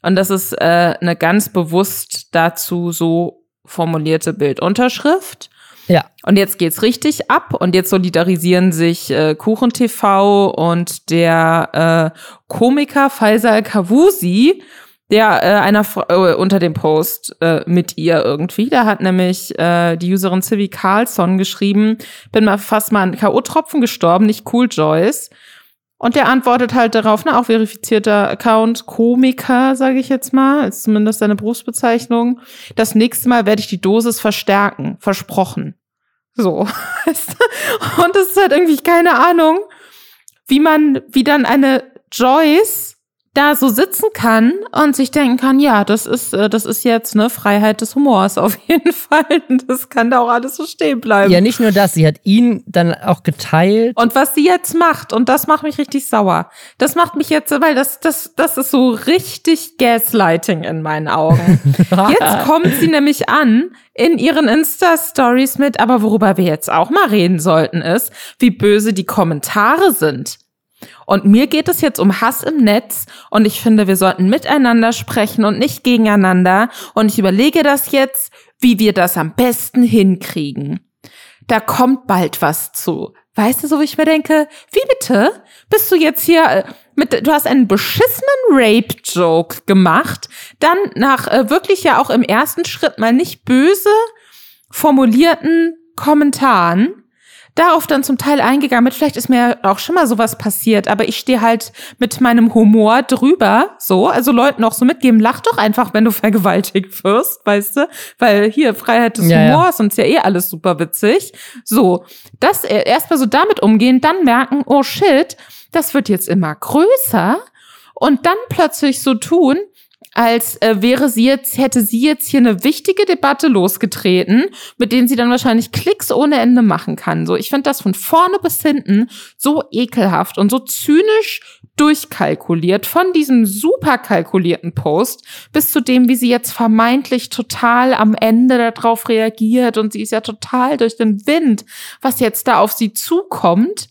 und das ist äh, eine ganz bewusst dazu so formulierte Bildunterschrift. Ja. Und jetzt geht's richtig ab und jetzt solidarisieren sich äh, Kuchen TV und der äh, Komiker Faisal Kavusi der äh, einer äh, unter dem Post äh, mit ihr irgendwie. Da hat nämlich äh, die Userin Civi Carlson geschrieben, bin mal fast mal an K.O.-Tropfen gestorben, nicht cool, Joyce. Und der antwortet halt darauf, ne, auch verifizierter Account, Komiker, sage ich jetzt mal, ist zumindest seine Berufsbezeichnung. Das nächste Mal werde ich die Dosis verstärken, versprochen. So. Und es ist halt irgendwie keine Ahnung, wie man, wie dann eine Joyce da so sitzen kann und sich denken kann, ja, das ist, äh, das ist jetzt eine Freiheit des Humors auf jeden Fall. Das kann da auch alles so stehen bleiben. Ja, nicht nur das, sie hat ihn dann auch geteilt. Und was sie jetzt macht, und das macht mich richtig sauer. Das macht mich jetzt, weil das, das, das ist so richtig Gaslighting in meinen Augen. jetzt kommt sie nämlich an in ihren Insta-Stories mit, aber worüber wir jetzt auch mal reden sollten, ist, wie böse die Kommentare sind. Und mir geht es jetzt um Hass im Netz und ich finde, wir sollten miteinander sprechen und nicht gegeneinander. Und ich überlege das jetzt, wie wir das am besten hinkriegen. Da kommt bald was zu. Weißt du, so wie ich mir denke, wie bitte? Bist du jetzt hier äh, mit, du hast einen beschissenen Rape-Joke gemacht, dann nach äh, wirklich ja auch im ersten Schritt mal nicht böse formulierten Kommentaren darauf dann zum Teil eingegangen mit, vielleicht ist mir auch schon mal sowas passiert, aber ich stehe halt mit meinem Humor drüber, so, also Leuten auch so mitgeben, lach doch einfach, wenn du vergewaltigt wirst, weißt du, weil hier Freiheit des ja, Humors ja. und ist ja eh alles super witzig. So, das äh, erstmal so damit umgehen, dann merken, oh shit, das wird jetzt immer größer und dann plötzlich so tun, als äh, wäre sie jetzt, hätte sie jetzt hier eine wichtige Debatte losgetreten, mit denen sie dann wahrscheinlich Klicks ohne Ende machen kann. So, ich finde das von vorne bis hinten so ekelhaft und so zynisch durchkalkuliert von diesem super kalkulierten Post bis zu dem, wie sie jetzt vermeintlich total am Ende darauf reagiert und sie ist ja total durch den Wind, was jetzt da auf sie zukommt.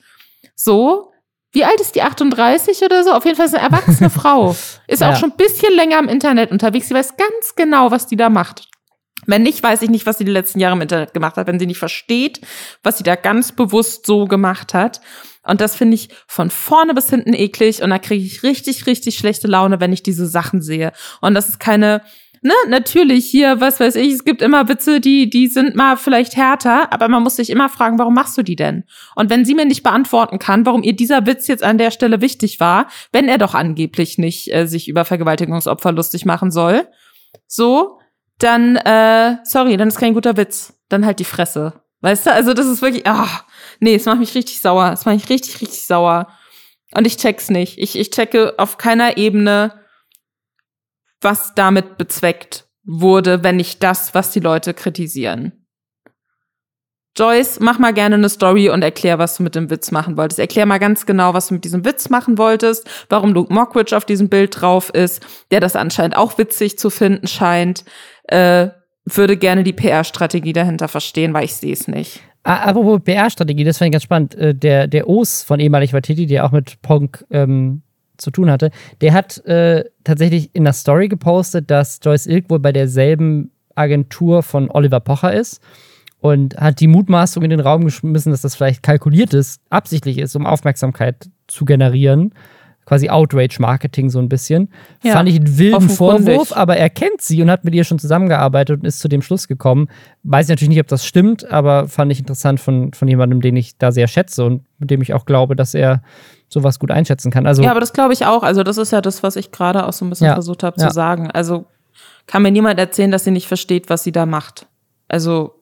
So, wie alt ist die? 38 oder so? Auf jeden Fall ist eine erwachsene Frau. Ist ja. auch schon ein bisschen länger im Internet unterwegs. Sie weiß ganz genau, was die da macht. Wenn nicht, weiß ich nicht, was sie die letzten Jahre im Internet gemacht hat. Wenn sie nicht versteht, was sie da ganz bewusst so gemacht hat. Und das finde ich von vorne bis hinten eklig. Und da kriege ich richtig, richtig schlechte Laune, wenn ich diese Sachen sehe. Und das ist keine ne, natürlich hier, was weiß ich, es gibt immer Witze, die, die sind mal vielleicht härter, aber man muss sich immer fragen, warum machst du die denn? Und wenn sie mir nicht beantworten kann, warum ihr dieser Witz jetzt an der Stelle wichtig war, wenn er doch angeblich nicht äh, sich über Vergewaltigungsopfer lustig machen soll, so, dann, äh, sorry, dann ist kein guter Witz. Dann halt die Fresse. Weißt du, also das ist wirklich, ah, nee, es macht mich richtig sauer. Es macht mich richtig, richtig sauer. Und ich check's nicht. Ich, ich checke auf keiner Ebene, was damit bezweckt wurde, wenn nicht das, was die Leute kritisieren. Joyce, mach mal gerne eine Story und erklär, was du mit dem Witz machen wolltest. Erklär mal ganz genau, was du mit diesem Witz machen wolltest, warum Luke Mockridge auf diesem Bild drauf ist, der das anscheinend auch witzig zu finden scheint. Äh, würde gerne die PR-Strategie dahinter verstehen, weil ich sehe es nicht. Apropos PR-Strategie, das fand ich ganz spannend. Äh, der, der Os von ehemalig Watiti, der auch mit Ponk ähm, zu tun hatte, der hat äh, tatsächlich in der Story gepostet, dass Joyce Ilk wohl bei derselben Agentur von Oliver Pocher ist und hat die Mutmaßung in den Raum geschmissen, dass das vielleicht kalkuliert ist, absichtlich ist, um Aufmerksamkeit zu generieren. Quasi Outrage-Marketing so ein bisschen. Ja, Fand ich einen wilden Vorwurf, aber er kennt sie und hat mit ihr schon zusammengearbeitet und ist zu dem Schluss gekommen. Weiß ich natürlich nicht, ob das stimmt, aber fand ich interessant von, von jemandem, den ich da sehr schätze und mit dem ich auch glaube, dass er sowas gut einschätzen kann. Also, ja, aber das glaube ich auch. Also, das ist ja das, was ich gerade auch so ein bisschen ja, versucht habe ja. zu sagen. Also, kann mir niemand erzählen, dass sie nicht versteht, was sie da macht. Also,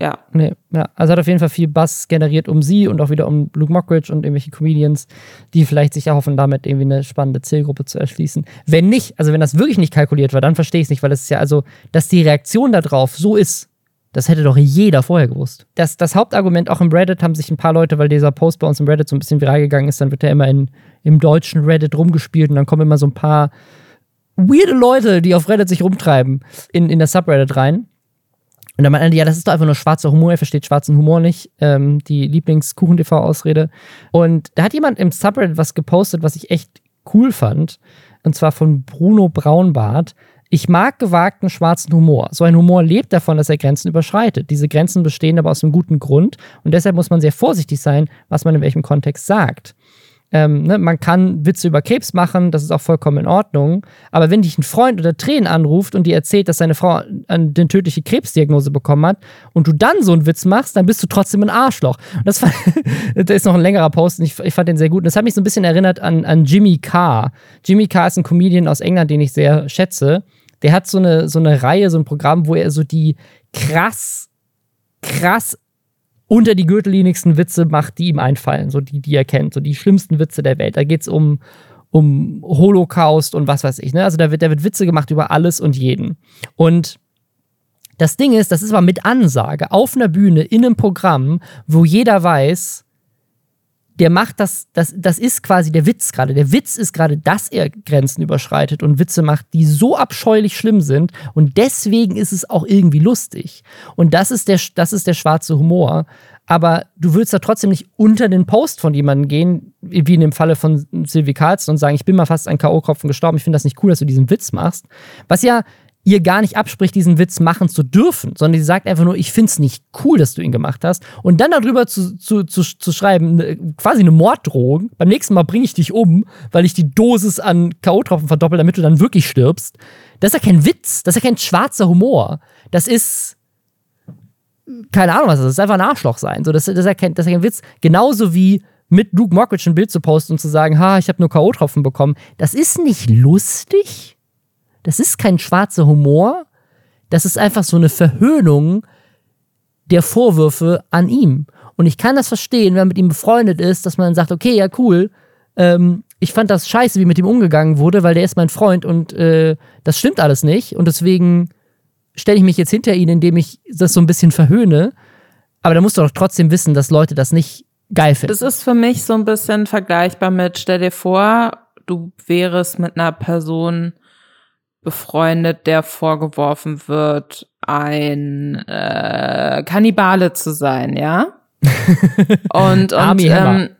ja. Nee, ja. Also hat auf jeden Fall viel Bass generiert um sie und auch wieder um Luke Mockridge und irgendwelche Comedians, die vielleicht sich erhoffen, damit irgendwie eine spannende Zielgruppe zu erschließen. Wenn nicht, also wenn das wirklich nicht kalkuliert war, dann verstehe ich es nicht, weil es ist ja also, dass die Reaktion darauf so ist, das hätte doch jeder vorher gewusst. Das, das Hauptargument auch im Reddit haben sich ein paar Leute, weil dieser Post bei uns im Reddit so ein bisschen viral gegangen ist, dann wird er immer in, im deutschen Reddit rumgespielt und dann kommen immer so ein paar weirde Leute, die auf Reddit sich rumtreiben, in, in das Subreddit rein. Und dann meinte ja, das ist doch einfach nur schwarzer Humor, er versteht schwarzen Humor nicht, ähm, die Lieblingskuchen-TV-Ausrede. Und da hat jemand im Subreddit was gepostet, was ich echt cool fand. Und zwar von Bruno Braunbart. Ich mag gewagten schwarzen Humor. So ein Humor lebt davon, dass er Grenzen überschreitet. Diese Grenzen bestehen aber aus einem guten Grund und deshalb muss man sehr vorsichtig sein, was man in welchem Kontext sagt. Ähm, ne, man kann Witze über Krebs machen, das ist auch vollkommen in Ordnung. Aber wenn dich ein Freund oder Tränen anruft und dir erzählt, dass seine Frau eine tödliche Krebsdiagnose bekommen hat und du dann so einen Witz machst, dann bist du trotzdem ein Arschloch. Und das, da ist noch ein längerer Post und ich, ich, fand den sehr gut. Und das hat mich so ein bisschen erinnert an, an Jimmy Carr. Jimmy Carr ist ein Comedian aus England, den ich sehr schätze. Der hat so eine, so eine Reihe, so ein Programm, wo er so die krass, krass unter die gürtellinigsten Witze macht, die ihm einfallen, so die, die er kennt, so die schlimmsten Witze der Welt. Da geht es um, um Holocaust und was weiß ich. Ne? Also da wird, da wird Witze gemacht über alles und jeden. Und das Ding ist, das ist aber mit Ansage auf einer Bühne in einem Programm, wo jeder weiß, der macht das, das, das ist quasi der Witz gerade. Der Witz ist gerade, dass er Grenzen überschreitet und Witze macht, die so abscheulich schlimm sind. Und deswegen ist es auch irgendwie lustig. Und das ist der, das ist der schwarze Humor. Aber du würdest da trotzdem nicht unter den Post von jemandem gehen, wie in dem Falle von Sylvie Carlson und sagen, ich bin mal fast ein K.O.-Kopfen gestorben, ich finde das nicht cool, dass du diesen Witz machst. Was ja ihr gar nicht abspricht, diesen Witz machen zu dürfen, sondern sie sagt einfach nur, ich finde es nicht cool, dass du ihn gemacht hast. Und dann darüber zu, zu, zu, zu schreiben, ne, quasi eine Morddrohung, beim nächsten Mal bringe ich dich um, weil ich die Dosis an K.O.-Tropfen verdoppel, damit du dann wirklich stirbst. Das ist ja kein Witz, das ist ja kein schwarzer Humor. Das ist keine Ahnung was das ist, das ist einfach ein Arschloch sein. So, das, das, ist ja kein, das ist ja kein Witz. Genauso wie mit Luke Mockridge ein Bild zu posten und zu sagen, ha, ich habe nur K.O.-Tropfen bekommen. Das ist nicht lustig das ist kein schwarzer Humor, das ist einfach so eine Verhöhnung der Vorwürfe an ihm. Und ich kann das verstehen, wenn man mit ihm befreundet ist, dass man sagt, okay, ja, cool, ähm, ich fand das scheiße, wie mit ihm umgegangen wurde, weil der ist mein Freund und äh, das stimmt alles nicht. Und deswegen stelle ich mich jetzt hinter ihn, indem ich das so ein bisschen verhöhne. Aber da musst du doch trotzdem wissen, dass Leute das nicht geil finden. Das ist für mich so ein bisschen vergleichbar mit, stell dir vor, du wärst mit einer Person befreundet, der vorgeworfen wird, ein äh, Kannibale zu sein, ja? und und Army ähm,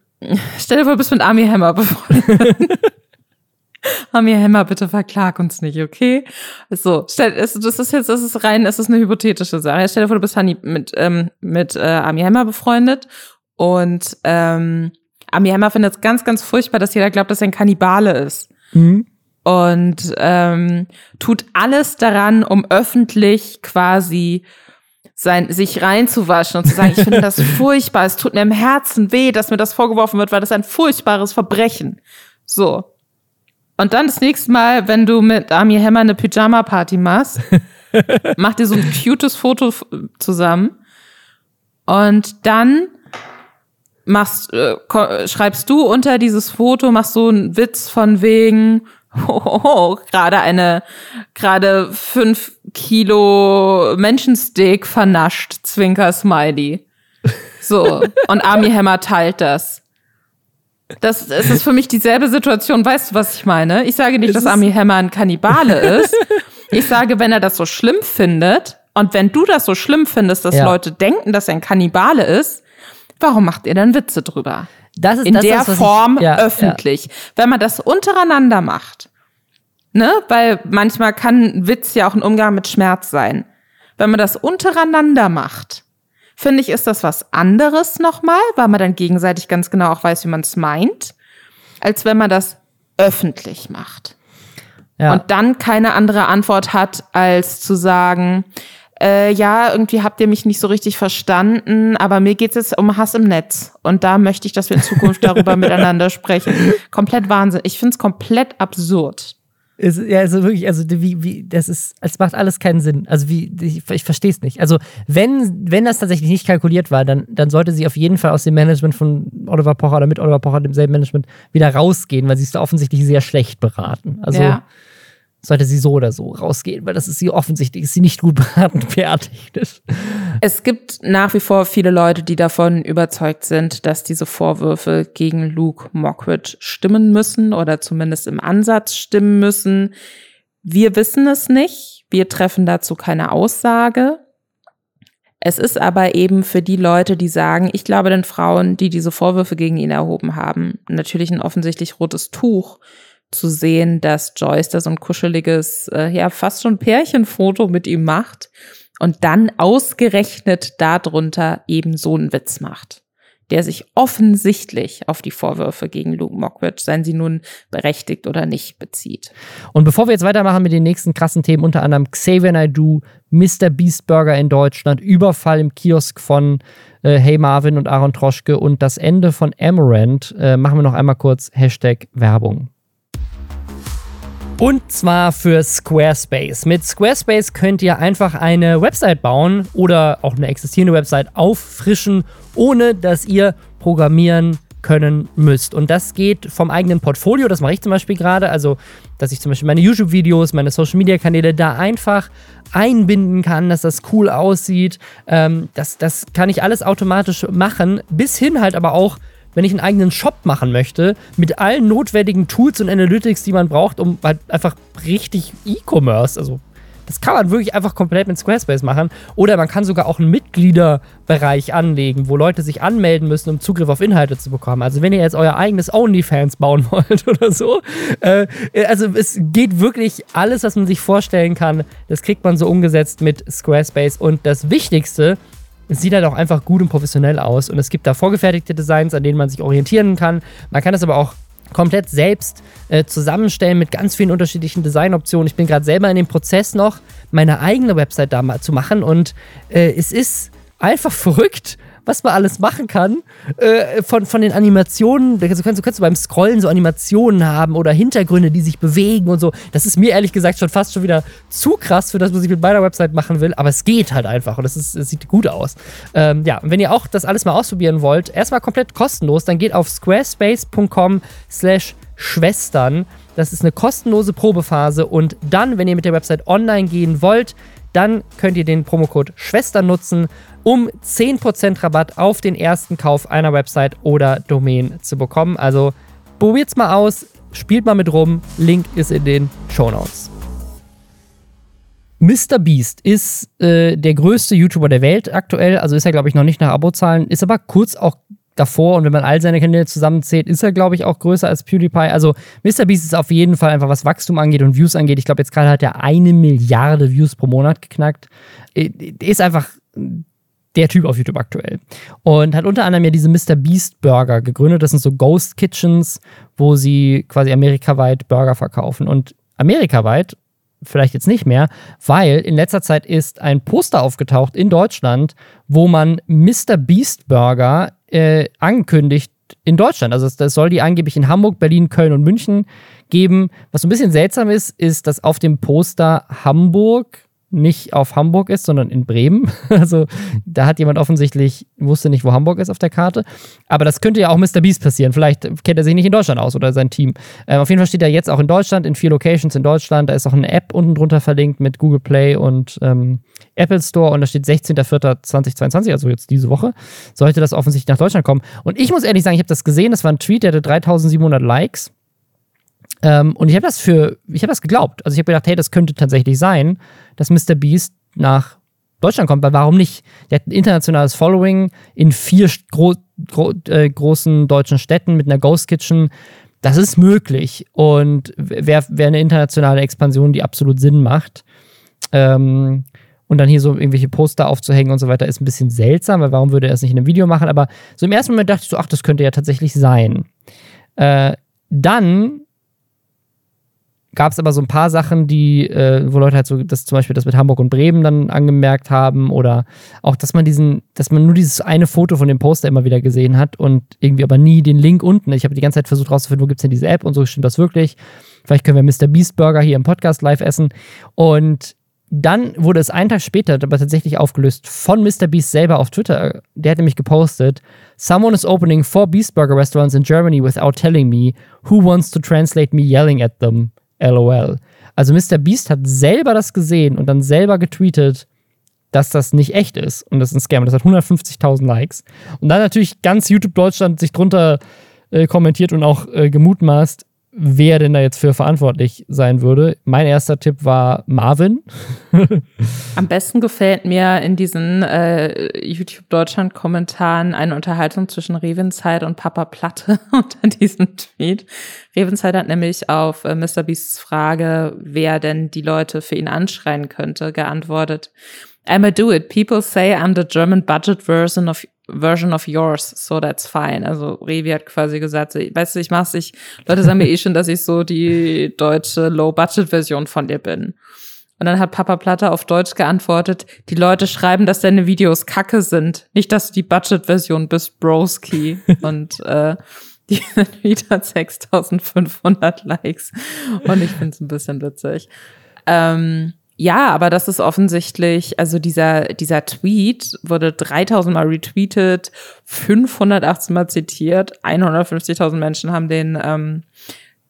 stell dir vor, du bist mit Army Hammer befreundet. Army Hammer, bitte verklag uns nicht, okay? So, stell, das ist jetzt, das ist rein, das ist eine hypothetische Sache. Stell dir vor, du bist mit, ähm, mit äh, Army Hammer befreundet und ähm, Army Hammer findet es ganz, ganz furchtbar, dass jeder glaubt, dass er ein Kannibale ist. Mhm und ähm, tut alles daran, um öffentlich quasi sein, sich reinzuwaschen und zu sagen, ich finde das furchtbar, es tut mir im Herzen weh, dass mir das vorgeworfen wird, weil das ein furchtbares Verbrechen. So. Und dann das nächste Mal, wenn du mit Ami Hammer eine Pyjama-Party machst, macht ihr so ein cutes Foto zusammen und dann machst, äh, schreibst du unter dieses Foto, machst so einen Witz von wegen, oh, gerade eine, gerade fünf Kilo Menschensteak vernascht, Zwinker Smiley. So. Und Army Hammer teilt das. Das, das ist für mich dieselbe Situation. Weißt du, was ich meine? Ich sage nicht, dass Army Hammer ein Kannibale ist. Ich sage, wenn er das so schlimm findet und wenn du das so schlimm findest, dass ja. Leute denken, dass er ein Kannibale ist, warum macht ihr dann Witze drüber? Das ist, in das der ist, Form ich, ja, öffentlich. Ja. Wenn man das untereinander macht, ne, weil manchmal kann Witz ja auch ein Umgang mit Schmerz sein. Wenn man das untereinander macht, finde ich, ist das was anderes nochmal, weil man dann gegenseitig ganz genau auch weiß, wie man es meint, als wenn man das öffentlich macht. Ja. Und dann keine andere Antwort hat, als zu sagen, äh, ja, irgendwie habt ihr mich nicht so richtig verstanden, aber mir geht es um Hass im Netz. Und da möchte ich, dass wir in Zukunft darüber miteinander sprechen. Komplett Wahnsinn. Ich finde es komplett absurd. Ist, ja, also wirklich, also wie, wie, das ist, es macht alles keinen Sinn. Also wie, ich, ich verstehe es nicht. Also wenn, wenn das tatsächlich nicht kalkuliert war, dann, dann sollte sie auf jeden Fall aus dem Management von Oliver Pocher oder mit Oliver Pocher, demselben Management, wieder rausgehen, weil sie ist da offensichtlich sehr schlecht beraten. Also ja sollte sie so oder so rausgehen, weil das ist sie offensichtlich, ist sie nicht gut beraten fertig. Es gibt nach wie vor viele Leute, die davon überzeugt sind, dass diese Vorwürfe gegen Luke Mockridge stimmen müssen oder zumindest im Ansatz stimmen müssen. Wir wissen es nicht. Wir treffen dazu keine Aussage. Es ist aber eben für die Leute, die sagen, ich glaube den Frauen, die diese Vorwürfe gegen ihn erhoben haben, natürlich ein offensichtlich rotes Tuch zu sehen, dass Joyce da so ein kuscheliges, äh, ja, fast schon Pärchenfoto mit ihm macht und dann ausgerechnet darunter eben so einen Witz macht, der sich offensichtlich auf die Vorwürfe gegen Luke Mockridge, seien sie nun berechtigt oder nicht, bezieht. Und bevor wir jetzt weitermachen mit den nächsten krassen Themen, unter anderem Xavier Naidoo, Mr. Beast Burger in Deutschland, Überfall im Kiosk von äh, Hey Marvin und Aaron Troschke und das Ende von Amaranth, äh, machen wir noch einmal kurz Hashtag Werbung. Und zwar für Squarespace. Mit Squarespace könnt ihr einfach eine Website bauen oder auch eine existierende Website auffrischen, ohne dass ihr programmieren können müsst. Und das geht vom eigenen Portfolio, das mache ich zum Beispiel gerade, also dass ich zum Beispiel meine YouTube-Videos, meine Social-Media-Kanäle da einfach einbinden kann, dass das cool aussieht. Ähm, das, das kann ich alles automatisch machen, bis hin halt aber auch wenn ich einen eigenen Shop machen möchte, mit allen notwendigen Tools und Analytics, die man braucht, um halt einfach richtig E-Commerce, also das kann man wirklich einfach komplett mit Squarespace machen. Oder man kann sogar auch einen Mitgliederbereich anlegen, wo Leute sich anmelden müssen, um Zugriff auf Inhalte zu bekommen. Also wenn ihr jetzt euer eigenes OnlyFans bauen wollt oder so. Äh, also es geht wirklich alles, was man sich vorstellen kann. Das kriegt man so umgesetzt mit Squarespace. Und das Wichtigste, es sieht halt auch einfach gut und professionell aus. Und es gibt da vorgefertigte Designs, an denen man sich orientieren kann. Man kann es aber auch komplett selbst äh, zusammenstellen mit ganz vielen unterschiedlichen Designoptionen. Ich bin gerade selber in dem Prozess noch, meine eigene Website da mal zu machen und äh, es ist einfach verrückt, was man alles machen kann. Äh, von, von den Animationen, du kannst, du kannst beim Scrollen so Animationen haben oder Hintergründe, die sich bewegen und so. Das ist mir ehrlich gesagt schon fast schon wieder zu krass für das, was ich mit meiner Website machen will, aber es geht halt einfach und das sieht gut aus. Ähm, ja, und wenn ihr auch das alles mal ausprobieren wollt, erstmal komplett kostenlos, dann geht auf squarespace.com slash Schwestern. Das ist eine kostenlose Probephase und dann, wenn ihr mit der Website online gehen wollt, dann könnt ihr den Promocode Schwestern nutzen um 10% Rabatt auf den ersten Kauf einer Website oder Domain zu bekommen. Also probiert's mal aus, spielt mal mit rum. Link ist in den Show Notes. Mr. Beast ist äh, der größte YouTuber der Welt aktuell, also ist er, glaube ich, noch nicht nach Abozahlen, ist aber kurz auch davor und wenn man all seine Kanäle zusammenzählt, ist er, glaube ich, auch größer als PewDiePie. Also Mr. Beast ist auf jeden Fall einfach, was Wachstum angeht und Views angeht. Ich glaube, jetzt gerade hat er eine Milliarde Views pro Monat geknackt. Äh, ist einfach der Typ auf YouTube aktuell. Und hat unter anderem ja diese Mr. Beast Burger gegründet. Das sind so Ghost Kitchens, wo sie quasi amerikaweit Burger verkaufen. Und amerikaweit, vielleicht jetzt nicht mehr, weil in letzter Zeit ist ein Poster aufgetaucht in Deutschland, wo man Mr. Beast Burger äh, ankündigt in Deutschland. Also das soll die angeblich in Hamburg, Berlin, Köln und München geben. Was so ein bisschen seltsam ist, ist, dass auf dem Poster Hamburg nicht auf Hamburg ist, sondern in Bremen. Also da hat jemand offensichtlich, wusste nicht, wo Hamburg ist auf der Karte. Aber das könnte ja auch Mr. Beast passieren. Vielleicht kennt er sich nicht in Deutschland aus oder sein Team. Ähm, auf jeden Fall steht er jetzt auch in Deutschland, in vier Locations in Deutschland. Da ist auch eine App unten drunter verlinkt mit Google Play und ähm, Apple Store und da steht 16.04.2022, also jetzt diese Woche, sollte das offensichtlich nach Deutschland kommen. Und ich muss ehrlich sagen, ich habe das gesehen, das war ein Tweet, der hatte 3700 Likes. Ähm, und ich habe das für, ich habe das geglaubt. Also ich habe gedacht, hey, das könnte tatsächlich sein, dass Mr. Beast nach Deutschland kommt, weil warum nicht? Der hat ein internationales Following in vier gro gro äh, großen deutschen Städten mit einer Ghost Kitchen. Das ist möglich und wäre wär eine internationale Expansion, die absolut Sinn macht. Ähm, und dann hier so irgendwelche Poster aufzuhängen und so weiter, ist ein bisschen seltsam, weil warum würde er es nicht in einem Video machen? Aber so im ersten Moment dachte ich so, ach, das könnte ja tatsächlich sein. Äh, dann gab es aber so ein paar Sachen, die, äh, wo Leute halt so, das zum Beispiel das mit Hamburg und Bremen dann angemerkt haben oder auch, dass man diesen, dass man nur dieses eine Foto von dem Poster immer wieder gesehen hat und irgendwie aber nie den Link unten. Ich habe die ganze Zeit versucht rauszufinden, wo gibt es denn diese App und so stimmt das wirklich. Vielleicht können wir Mr. Beast Burger hier im Podcast live essen. Und dann wurde es einen Tag später aber tatsächlich aufgelöst von Mr. Beast selber auf Twitter. Der hat nämlich gepostet: Someone is opening four Beast Burger restaurants in Germany without telling me. Who wants to translate me yelling at them? LOL. Also Mr. Beast hat selber das gesehen und dann selber getweetet, dass das nicht echt ist und das ist ein Scam. Das hat 150.000 Likes. Und dann natürlich ganz YouTube Deutschland sich drunter äh, kommentiert und auch äh, gemutmaßt, wer denn da jetzt für verantwortlich sein würde. Mein erster Tipp war Marvin. Am besten gefällt mir in diesen äh, YouTube Deutschland Kommentaren eine Unterhaltung zwischen Revenzeit und Papa Platte unter diesem Tweet. Revenzeit hat nämlich auf äh, Mr. Beasts Frage, wer denn die Leute für ihn anschreien könnte, geantwortet. I'ma do it. People say I'm the German budget version of version of yours, so that's fine. Also Revi hat quasi gesagt, weißt du, ich mach's, ich, Leute sagen mir eh schon, dass ich so die deutsche Low-Budget-Version von dir bin. Und dann hat Papa Platter auf Deutsch geantwortet, die Leute schreiben, dass deine Videos kacke sind. Nicht, dass du die Budget-Version bist, Broski. Und äh, die sind wieder 6500 Likes. Und ich find's ein bisschen witzig. Ähm, Ja, aber das ist offensichtlich, also dieser, dieser Tweet wurde 3000 Mal retweetet, 518 Mal zitiert, 150.000 Menschen haben den ähm,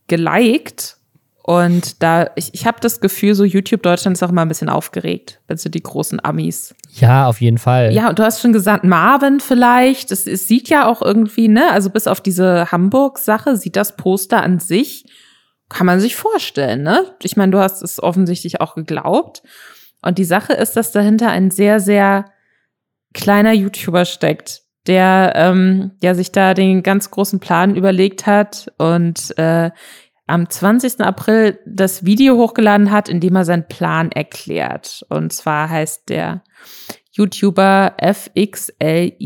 geliked. Und da, ich, ich habe das Gefühl, so YouTube Deutschland ist auch immer ein bisschen aufgeregt, wenn so die großen Amis. Ja, auf jeden Fall. Ja, und du hast schon gesagt, Marvin vielleicht. Es, es sieht ja auch irgendwie, ne, also bis auf diese Hamburg-Sache sieht das Poster an sich kann man sich vorstellen, ne? Ich meine, du hast es offensichtlich auch geglaubt. Und die Sache ist, dass dahinter ein sehr, sehr kleiner YouTuber steckt, der, ähm, der sich da den ganz großen Plan überlegt hat und äh, am 20. April das Video hochgeladen hat, in dem er seinen Plan erklärt. Und zwar heißt der YouTuber FXLIX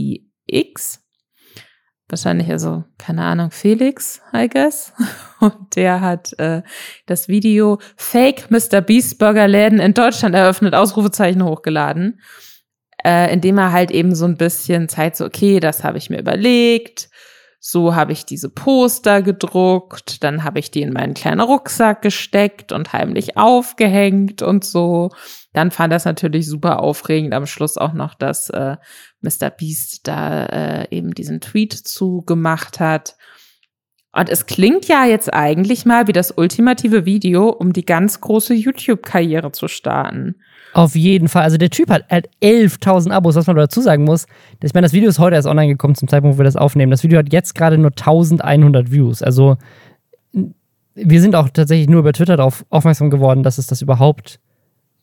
wahrscheinlich also, keine Ahnung, Felix, I guess. Und der hat äh, das Video Fake Mr. Beast Burger Läden in Deutschland eröffnet, Ausrufezeichen hochgeladen. Äh, indem er halt eben so ein bisschen zeigt, so, okay, das habe ich mir überlegt. So habe ich diese Poster gedruckt, dann habe ich die in meinen kleinen Rucksack gesteckt und heimlich aufgehängt und so. Dann fand das natürlich super aufregend, am Schluss auch noch, dass äh, Mr. Beast da äh, eben diesen Tweet zugemacht hat. Und es klingt ja jetzt eigentlich mal wie das ultimative Video, um die ganz große YouTube-Karriere zu starten. Auf jeden Fall. Also der Typ hat halt 11.000 Abos, was man dazu sagen muss. Ich meine, das Video ist heute erst online gekommen zum Zeitpunkt, wo wir das aufnehmen. Das Video hat jetzt gerade nur 1.100 Views. Also wir sind auch tatsächlich nur über Twitter darauf aufmerksam geworden, dass es das überhaupt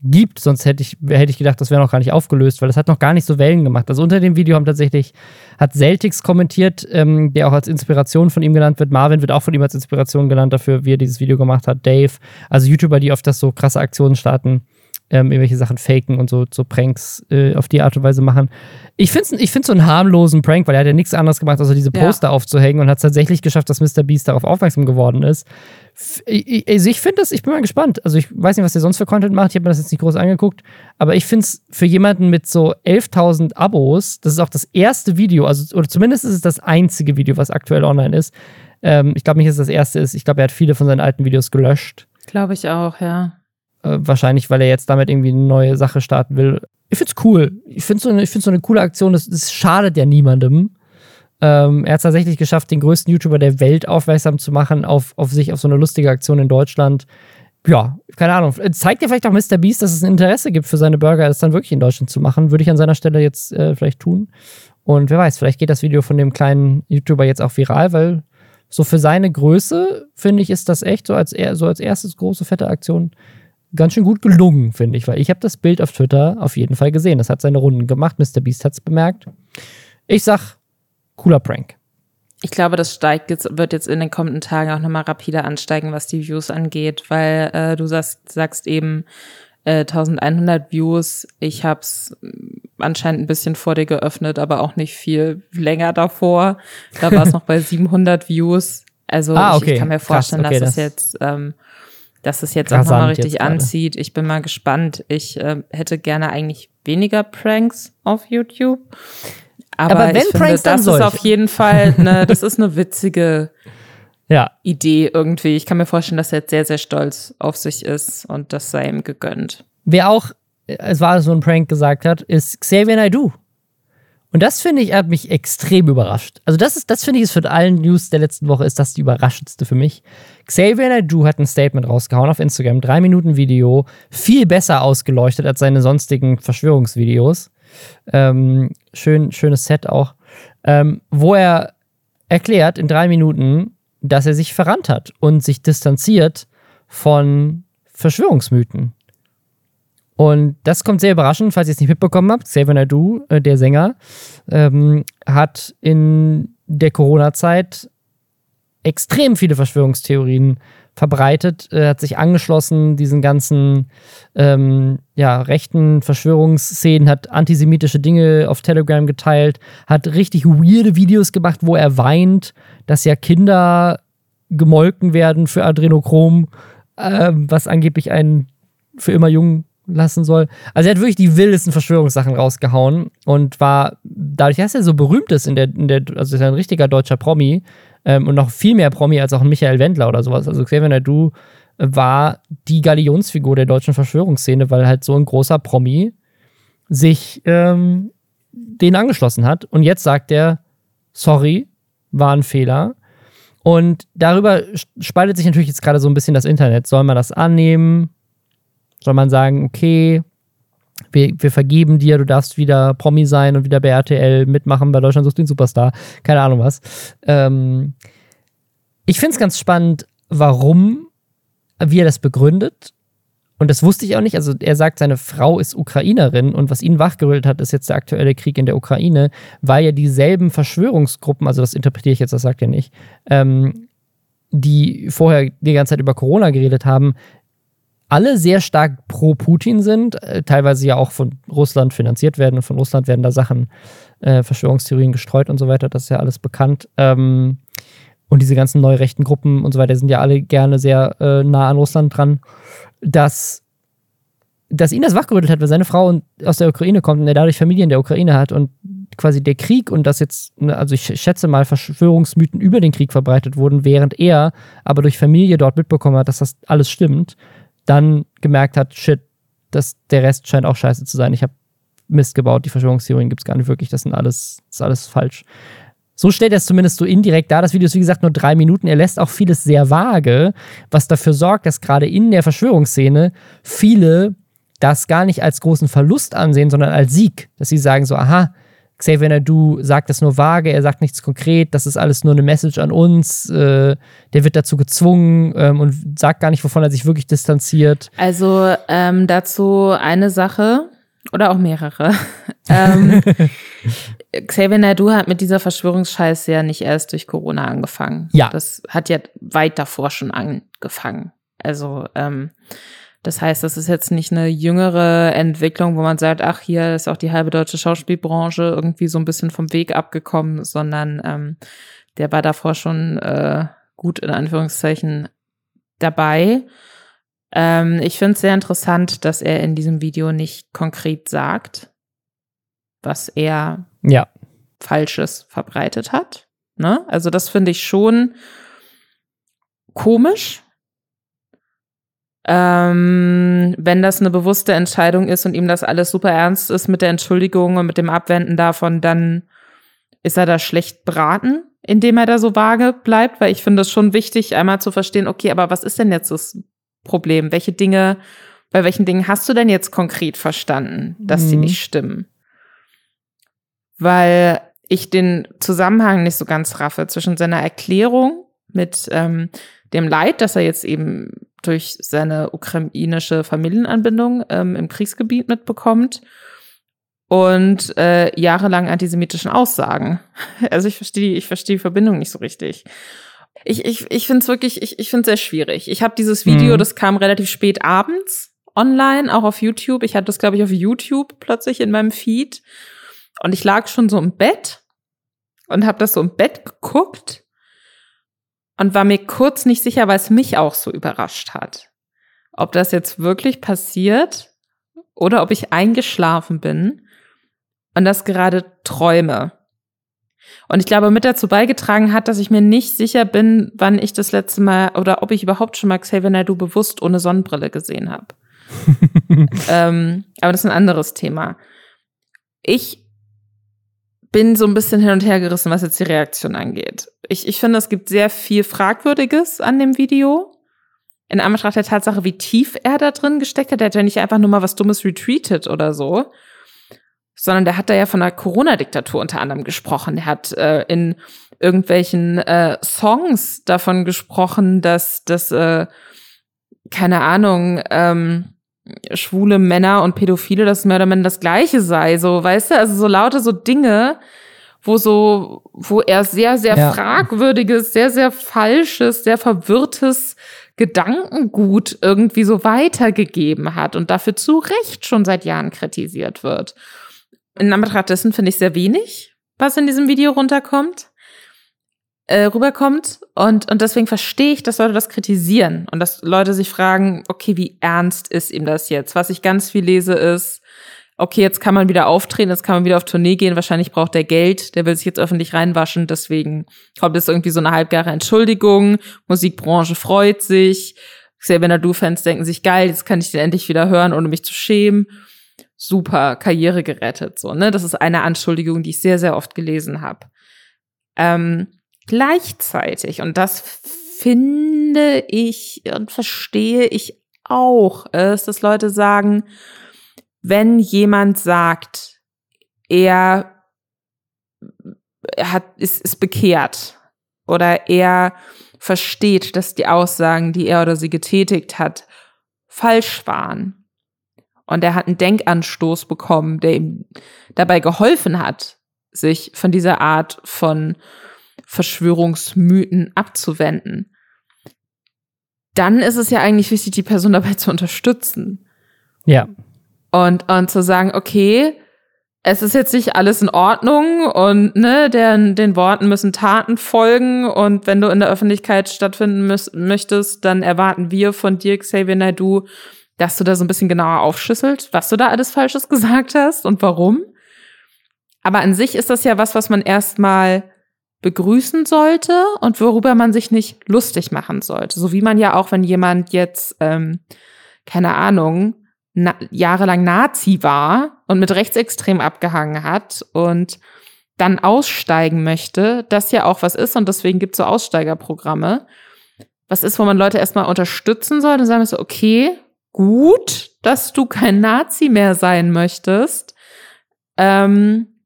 gibt. Sonst hätte ich, hätte ich gedacht, das wäre noch gar nicht aufgelöst, weil das hat noch gar nicht so Wellen gemacht. Also unter dem Video haben tatsächlich, hat Celtics kommentiert, ähm, der auch als Inspiration von ihm genannt wird. Marvin wird auch von ihm als Inspiration genannt dafür, wie er dieses Video gemacht hat. Dave, also YouTuber, die oft das so krasse Aktionen starten ähm, irgendwelche Sachen faken und so, so Pranks äh, auf die Art und Weise machen. Ich finde es ich find's so einen harmlosen Prank, weil er hat ja nichts anderes gemacht, als diese Poster ja. aufzuhängen und hat es tatsächlich geschafft, dass Mr. Beast darauf aufmerksam geworden ist. Ich, also ich finde das, ich bin mal gespannt. Also ich weiß nicht, was der sonst für Content macht. Ich habe mir das jetzt nicht groß angeguckt. Aber ich finde es für jemanden mit so 11.000 Abos, das ist auch das erste Video, also oder zumindest ist es das einzige Video, was aktuell online ist. Ähm, ich glaube nicht, dass es das erste ist. Ich glaube, er hat viele von seinen alten Videos gelöscht. Glaube ich auch, ja. Äh, wahrscheinlich, weil er jetzt damit irgendwie eine neue Sache starten will. Ich find's cool. Ich finde so, ich so eine coole Aktion. Das, das schadet ja niemandem. Ähm, er hat tatsächlich geschafft, den größten YouTuber der Welt aufmerksam zu machen auf, auf sich, auf so eine lustige Aktion in Deutschland. Ja, keine Ahnung. Zeigt ja vielleicht auch Mr. Beast, dass es ein Interesse gibt für seine Burger, das dann wirklich in Deutschland zu machen. Würde ich an seiner Stelle jetzt äh, vielleicht tun. Und wer weiß, vielleicht geht das Video von dem kleinen YouTuber jetzt auch viral, weil so für seine Größe, finde ich, ist das echt so als, so als erstes große, fette Aktion ganz schön gut gelungen, finde ich, weil ich habe das Bild auf Twitter auf jeden Fall gesehen. Das hat seine Runden gemacht. Mr. Beast hat es bemerkt. Ich sag, cooler Prank. Ich glaube, das steigt jetzt, wird jetzt in den kommenden Tagen auch nochmal rapide ansteigen, was die Views angeht, weil äh, du sagst, sagst eben äh, 1100 Views. Ich habe es anscheinend ein bisschen vor dir geöffnet, aber auch nicht viel länger davor. Da war es noch bei 700 Views. Also ah, okay. ich, ich, kann mir vorstellen, Krass, okay, dass es jetzt ähm, dass es jetzt auch nochmal richtig anzieht. Ich bin mal gespannt. Ich äh, hätte gerne eigentlich weniger Pranks auf YouTube. Aber, Aber wenn ich finde, Pranks, das ist auf jeden Fall eine, das ist eine witzige ja. Idee irgendwie. Ich kann mir vorstellen, dass er jetzt sehr, sehr stolz auf sich ist und das sei ihm gegönnt. Wer auch, es war so ein Prank gesagt hat, ist Xavier Naidoo. Und das finde ich, hat mich extrem überrascht. Also, das ist, das finde ich, ist für allen News der letzten Woche ist das die überraschendste für mich. Xavier Naidoo hat ein Statement rausgehauen auf Instagram, drei Minuten Video, viel besser ausgeleuchtet als seine sonstigen Verschwörungsvideos. Ähm, schön, schönes Set auch, ähm, wo er erklärt in drei Minuten, dass er sich verrannt hat und sich distanziert von Verschwörungsmythen. Und das kommt sehr überraschend, falls ihr es nicht mitbekommen habt. Xavier Naidoo, äh, der Sänger, ähm, hat in der Corona-Zeit extrem viele Verschwörungstheorien verbreitet, äh, hat sich angeschlossen, diesen ganzen ähm, ja, rechten Verschwörungsszenen, hat antisemitische Dinge auf Telegram geteilt, hat richtig weirde Videos gemacht, wo er weint, dass ja Kinder gemolken werden für Adrenochrom, äh, was angeblich einen für immer jung lassen soll. Also er hat wirklich die wildesten Verschwörungssachen rausgehauen und war, dadurch, dass er so berühmt ist in der, in der also ist er ein richtiger deutscher Promi ähm, und noch viel mehr Promi als auch ein Michael Wendler oder sowas. Also Xavier Nadu war die Galionsfigur der deutschen Verschwörungsszene, weil halt so ein großer Promi sich ähm, den angeschlossen hat. Und jetzt sagt er, sorry, war ein Fehler. Und darüber spaltet sich natürlich jetzt gerade so ein bisschen das Internet. Soll man das annehmen? Soll man sagen, okay, wir, wir, vergeben dir, du darfst wieder Promi sein und wieder bei RTL mitmachen bei Deutschland sucht den Superstar. Keine Ahnung was. Ähm, ich finde es ganz spannend, warum, wie er das begründet. Und das wusste ich auch nicht. Also er sagt, seine Frau ist Ukrainerin und was ihn wachgerüttelt hat, ist jetzt der aktuelle Krieg in der Ukraine, weil ja dieselben Verschwörungsgruppen, also das interpretiere ich jetzt, das sagt er nicht, ähm, die vorher die ganze Zeit über Corona geredet haben, alle sehr stark pro Putin sind, äh, teilweise ja auch von Russland finanziert werden und von Russland werden da Sachen, äh, Verschwörungstheorien gestreut und so weiter, das ist ja alles bekannt. Ähm, und diese ganzen neurechten Gruppen und so weiter sind ja alle gerne sehr äh, nah an Russland dran, dass, dass ihn das wachgerüttelt hat, weil seine Frau aus der Ukraine kommt und er dadurch Familie in der Ukraine hat und quasi der Krieg und das jetzt, ne, also ich schätze mal, Verschwörungsmythen über den Krieg verbreitet wurden, während er aber durch Familie dort mitbekommen hat, dass das alles stimmt dann gemerkt hat, shit, das, der Rest scheint auch scheiße zu sein. Ich habe Mist gebaut, die Verschwörungstheorien gibt es gar nicht wirklich, das sind alles, das ist alles falsch. So stellt er es zumindest so indirekt dar. Das Video ist, wie gesagt, nur drei Minuten. Er lässt auch vieles sehr vage, was dafür sorgt, dass gerade in der Verschwörungsszene viele das gar nicht als großen Verlust ansehen, sondern als Sieg. Dass sie sagen so, aha, Xavier Nadu sagt das nur vage, er sagt nichts konkret, das ist alles nur eine Message an uns, äh, der wird dazu gezwungen ähm, und sagt gar nicht, wovon er sich wirklich distanziert. Also ähm, dazu eine Sache oder auch mehrere. ähm, Xavier Nadu hat mit dieser Verschwörungsscheiße ja nicht erst durch Corona angefangen. Ja. Das hat ja weit davor schon angefangen. Also ähm, das heißt, das ist jetzt nicht eine jüngere Entwicklung, wo man sagt, ach, hier ist auch die halbe deutsche Schauspielbranche irgendwie so ein bisschen vom Weg abgekommen, sondern ähm, der war davor schon äh, gut in Anführungszeichen dabei. Ähm, ich finde es sehr interessant, dass er in diesem Video nicht konkret sagt, was er ja. Falsches verbreitet hat. Ne? Also das finde ich schon komisch, ähm, wenn das eine bewusste Entscheidung ist und ihm das alles super ernst ist mit der Entschuldigung und mit dem Abwenden davon, dann ist er da schlecht beraten, indem er da so vage bleibt, weil ich finde es schon wichtig, einmal zu verstehen, okay, aber was ist denn jetzt das Problem? Welche Dinge, bei welchen Dingen hast du denn jetzt konkret verstanden, dass mhm. die nicht stimmen? Weil ich den Zusammenhang nicht so ganz raffe zwischen seiner Erklärung mit ähm, dem Leid, das er jetzt eben durch seine ukrainische Familienanbindung ähm, im Kriegsgebiet mitbekommt und äh, jahrelang antisemitischen Aussagen. Also ich verstehe ich verstehe die Verbindung nicht so richtig. Ich, ich, ich finde es wirklich, ich, ich finde es sehr schwierig. Ich habe dieses Video, mhm. das kam relativ spät abends online, auch auf YouTube. Ich hatte das, glaube ich, auf YouTube plötzlich in meinem Feed. Und ich lag schon so im Bett und habe das so im Bett geguckt und war mir kurz nicht sicher, weil es mich auch so überrascht hat. Ob das jetzt wirklich passiert oder ob ich eingeschlafen bin und das gerade träume. Und ich glaube, mit dazu beigetragen hat, dass ich mir nicht sicher bin, wann ich das letzte Mal oder ob ich überhaupt schon mal Xavier Naidoo bewusst ohne Sonnenbrille gesehen habe. ähm, aber das ist ein anderes Thema. Ich bin so ein bisschen hin und her gerissen, was jetzt die Reaktion angeht. Ich, ich finde, es gibt sehr viel Fragwürdiges an dem Video. In Anbetracht der Tatsache, wie tief er da drin gesteckt hat. Der hat ja nicht einfach nur mal was Dummes retweetet oder so, sondern der hat da ja von der Corona-Diktatur unter anderem gesprochen. Der hat äh, in irgendwelchen äh, Songs davon gesprochen, dass das, äh, keine Ahnung, ähm, schwule Männer und Pädophile, dass mehr oder minder das Gleiche sei, so, weißt du, also so lauter so Dinge, wo so, wo er sehr, sehr ja. fragwürdiges, sehr, sehr falsches, sehr verwirrtes Gedankengut irgendwie so weitergegeben hat und dafür zu Recht schon seit Jahren kritisiert wird. In Anbetracht dessen finde ich sehr wenig, was in diesem Video runterkommt äh, rüberkommt. Und, und deswegen verstehe ich, dass Leute das kritisieren und dass Leute sich fragen, okay, wie ernst ist ihm das jetzt? Was ich ganz viel lese ist, okay, jetzt kann man wieder auftreten, jetzt kann man wieder auf Tournee gehen, wahrscheinlich braucht er Geld, der will sich jetzt öffentlich reinwaschen, deswegen kommt jetzt irgendwie so eine halbgare Entschuldigung, Musikbranche freut sich, Xavier Nadu-Fans denken sich, geil, jetzt kann ich den endlich wieder hören, ohne mich zu schämen. Super, Karriere gerettet. So, ne? Das ist eine Anschuldigung, die ich sehr, sehr oft gelesen habe. Ähm, gleichzeitig, und das finde ich und verstehe ich auch, ist, dass Leute sagen, wenn jemand sagt, er, hat, ist, ist bekehrt oder er versteht, dass die Aussagen, die er oder sie getätigt hat, falsch waren. Und er hat einen Denkanstoß bekommen, der ihm dabei geholfen hat, sich von dieser Art von Verschwörungsmythen abzuwenden. Dann ist es ja eigentlich wichtig, die Person dabei zu unterstützen. Ja. Und, und zu sagen, okay, es ist jetzt nicht alles in Ordnung und ne, den, den Worten müssen Taten folgen und wenn du in der Öffentlichkeit stattfinden müß, möchtest, dann erwarten wir von dir, Xavier Naidoo, dass du da so ein bisschen genauer aufschlüsselt, was du da alles Falsches gesagt hast und warum. Aber an sich ist das ja was, was man erstmal begrüßen sollte und worüber man sich nicht lustig machen sollte. So wie man ja auch, wenn jemand jetzt, ähm, keine Ahnung, na jahrelang Nazi war und mit Rechtsextrem abgehangen hat und dann aussteigen möchte, das ja auch was ist und deswegen gibt es so Aussteigerprogramme. Was ist, wo man Leute erstmal unterstützen soll und sagen so, okay, gut, dass du kein Nazi mehr sein möchtest. Ähm,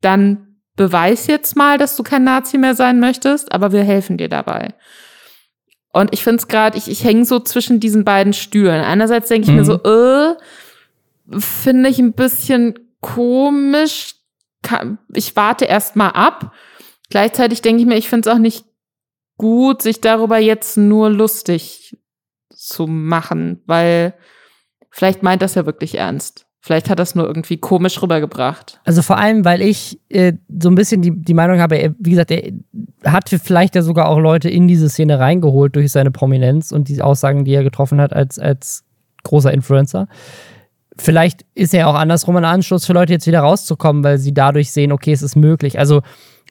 dann beweis jetzt mal, dass du kein Nazi mehr sein möchtest, aber wir helfen dir dabei. Und ich finde es gerade, ich, ich hänge so zwischen diesen beiden Stühlen. Einerseits denke ich mhm. mir so, äh, finde ich ein bisschen komisch. Ich warte erst mal ab. Gleichzeitig denke ich mir, ich finde es auch nicht gut, sich darüber jetzt nur lustig zu machen, weil vielleicht meint das ja wirklich ernst. Vielleicht hat das nur irgendwie komisch rübergebracht. Also vor allem, weil ich äh, so ein bisschen die, die Meinung habe, er, wie gesagt, er hat vielleicht ja sogar auch Leute in diese Szene reingeholt durch seine Prominenz und die Aussagen, die er getroffen hat als, als großer Influencer. Vielleicht ist er auch andersrum ein Anschluss für Leute jetzt wieder rauszukommen, weil sie dadurch sehen, okay, es ist möglich. Also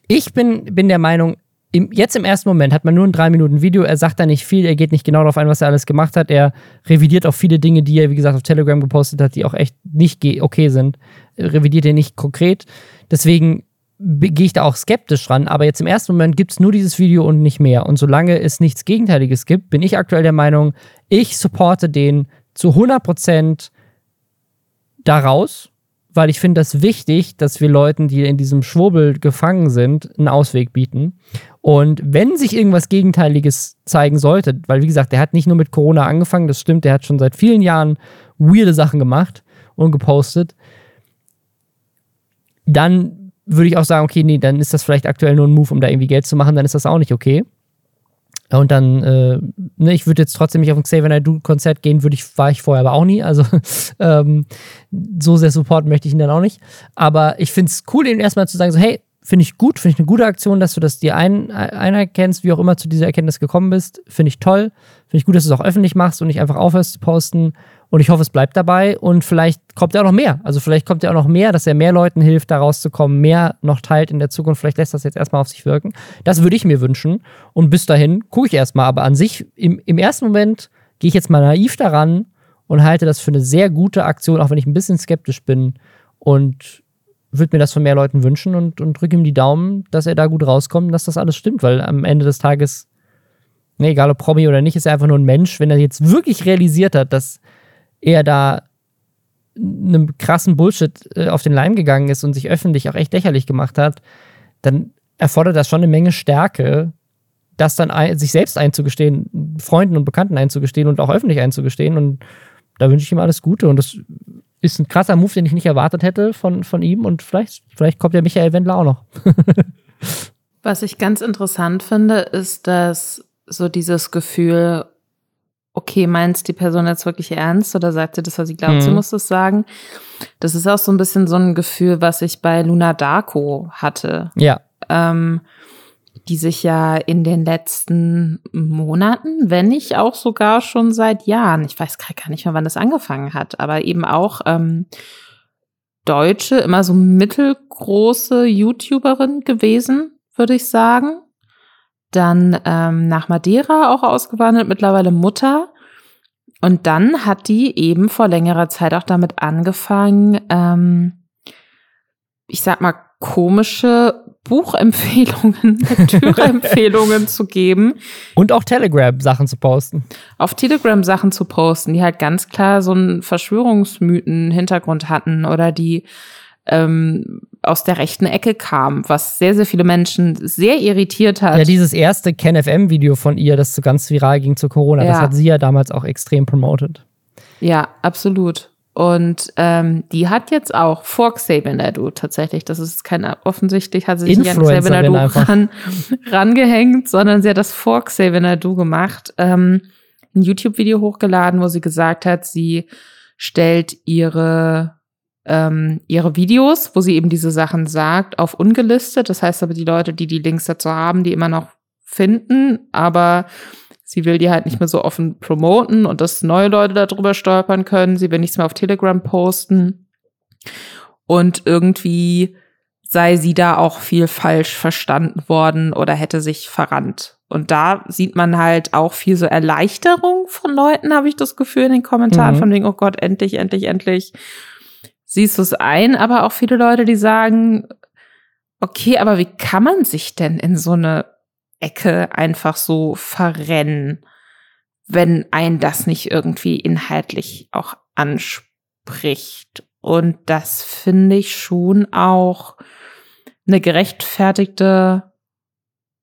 ich bin, bin der Meinung, im, jetzt im ersten Moment hat man nur ein drei Minuten Video. Er sagt da nicht viel, er geht nicht genau darauf ein, was er alles gemacht hat. Er revidiert auch viele Dinge, die er, wie gesagt, auf Telegram gepostet hat, die auch echt nicht okay sind. Er revidiert er nicht konkret. Deswegen gehe ich da auch skeptisch ran. Aber jetzt im ersten Moment gibt es nur dieses Video und nicht mehr. Und solange es nichts Gegenteiliges gibt, bin ich aktuell der Meinung, ich supporte den zu 100 Prozent daraus weil ich finde das wichtig, dass wir Leuten, die in diesem Schwurbel gefangen sind, einen Ausweg bieten. Und wenn sich irgendwas Gegenteiliges zeigen sollte, weil wie gesagt, der hat nicht nur mit Corona angefangen, das stimmt, der hat schon seit vielen Jahren weirde Sachen gemacht und gepostet, dann würde ich auch sagen, okay, nee, dann ist das vielleicht aktuell nur ein Move, um da irgendwie Geld zu machen, dann ist das auch nicht okay. Und dann, äh, ne, ich würde jetzt trotzdem nicht auf ein Xavier Naidoo-Konzert gehen, würde ich, war ich vorher aber auch nie. Also ähm, so sehr supporten möchte ich ihn dann auch nicht. Aber ich finde es cool, ihn erstmal zu sagen, so, hey, finde ich gut, finde ich eine gute Aktion, dass du das dir ein, einerkennst, wie auch immer zu dieser Erkenntnis gekommen bist. Finde ich toll. Finde ich gut, dass du es auch öffentlich machst und nicht einfach aufhörst zu posten. Und ich hoffe, es bleibt dabei. Und vielleicht kommt ja auch noch mehr. Also vielleicht kommt ja auch noch mehr, dass er mehr Leuten hilft, da rauszukommen, mehr noch teilt in der Zukunft. Vielleicht lässt das jetzt erstmal auf sich wirken. Das würde ich mir wünschen. Und bis dahin gucke ich erstmal. Aber an sich, im, im ersten Moment gehe ich jetzt mal naiv daran und halte das für eine sehr gute Aktion, auch wenn ich ein bisschen skeptisch bin. Und würde mir das von mehr Leuten wünschen und, und drücke ihm die Daumen, dass er da gut rauskommt dass das alles stimmt, weil am Ende des Tages, ne, egal ob Promi oder nicht, ist er einfach nur ein Mensch. Wenn er jetzt wirklich realisiert hat, dass er da einem krassen Bullshit äh, auf den Leim gegangen ist und sich öffentlich auch echt lächerlich gemacht hat, dann erfordert das schon eine Menge Stärke, das dann ein, sich selbst einzugestehen, Freunden und Bekannten einzugestehen und auch öffentlich einzugestehen. Und da wünsche ich ihm alles Gute. Und das ist ein krasser Move, den ich nicht erwartet hätte von, von ihm. Und vielleicht, vielleicht kommt der Michael Wendler auch noch. Was ich ganz interessant finde, ist, dass so dieses Gefühl, okay, meinst die Person jetzt wirklich ernst oder sagt sie das, was sie glaubt, mhm. sie muss das sagen? Das ist auch so ein bisschen so ein Gefühl, was ich bei Luna Darko hatte. Ja. Ähm, die sich ja in den letzten Monaten, wenn nicht auch sogar schon seit Jahren, ich weiß gar nicht mehr, wann das angefangen hat, aber eben auch ähm, Deutsche, immer so mittelgroße YouTuberin gewesen, würde ich sagen dann ähm, nach Madeira auch ausgewandert, mittlerweile Mutter. Und dann hat die eben vor längerer Zeit auch damit angefangen, ähm, ich sag mal, komische Buchempfehlungen, Lektüreempfehlungen zu geben. Und auch Telegram-Sachen zu posten. Auf Telegram Sachen zu posten, die halt ganz klar so einen Verschwörungsmythen-Hintergrund hatten oder die ähm, aus der rechten Ecke kamen, was sehr, sehr viele Menschen sehr irritiert hat. Ja, dieses erste KenFM-Video von ihr, das so ganz viral ging zu Corona, ja. das hat sie ja damals auch extrem promoted. Ja, absolut. Und ähm, die hat jetzt auch vor Xavier Nadu tatsächlich, das ist keine, offensichtlich hat sie sich nicht an Xavier Nadu ran, rangehängt, sondern sie hat das vor Xavier Nadu gemacht, ähm, ein YouTube-Video hochgeladen, wo sie gesagt hat, sie stellt ihre ähm, ihre Videos, wo sie eben diese Sachen sagt, auf ungelistet. Das heißt aber, die Leute, die die Links dazu haben, die immer noch finden, aber Sie will die halt nicht mehr so offen promoten und dass neue Leute darüber stolpern können. Sie will nichts mehr auf Telegram posten. Und irgendwie sei sie da auch viel falsch verstanden worden oder hätte sich verrannt. Und da sieht man halt auch viel so Erleichterung von Leuten, habe ich das Gefühl in den Kommentaren, mhm. von wegen, oh Gott, endlich, endlich, endlich siehst du es ein. Aber auch viele Leute, die sagen, okay, aber wie kann man sich denn in so eine Ecke einfach so verrennen, wenn ein das nicht irgendwie inhaltlich auch anspricht. Und das finde ich schon auch eine gerechtfertigte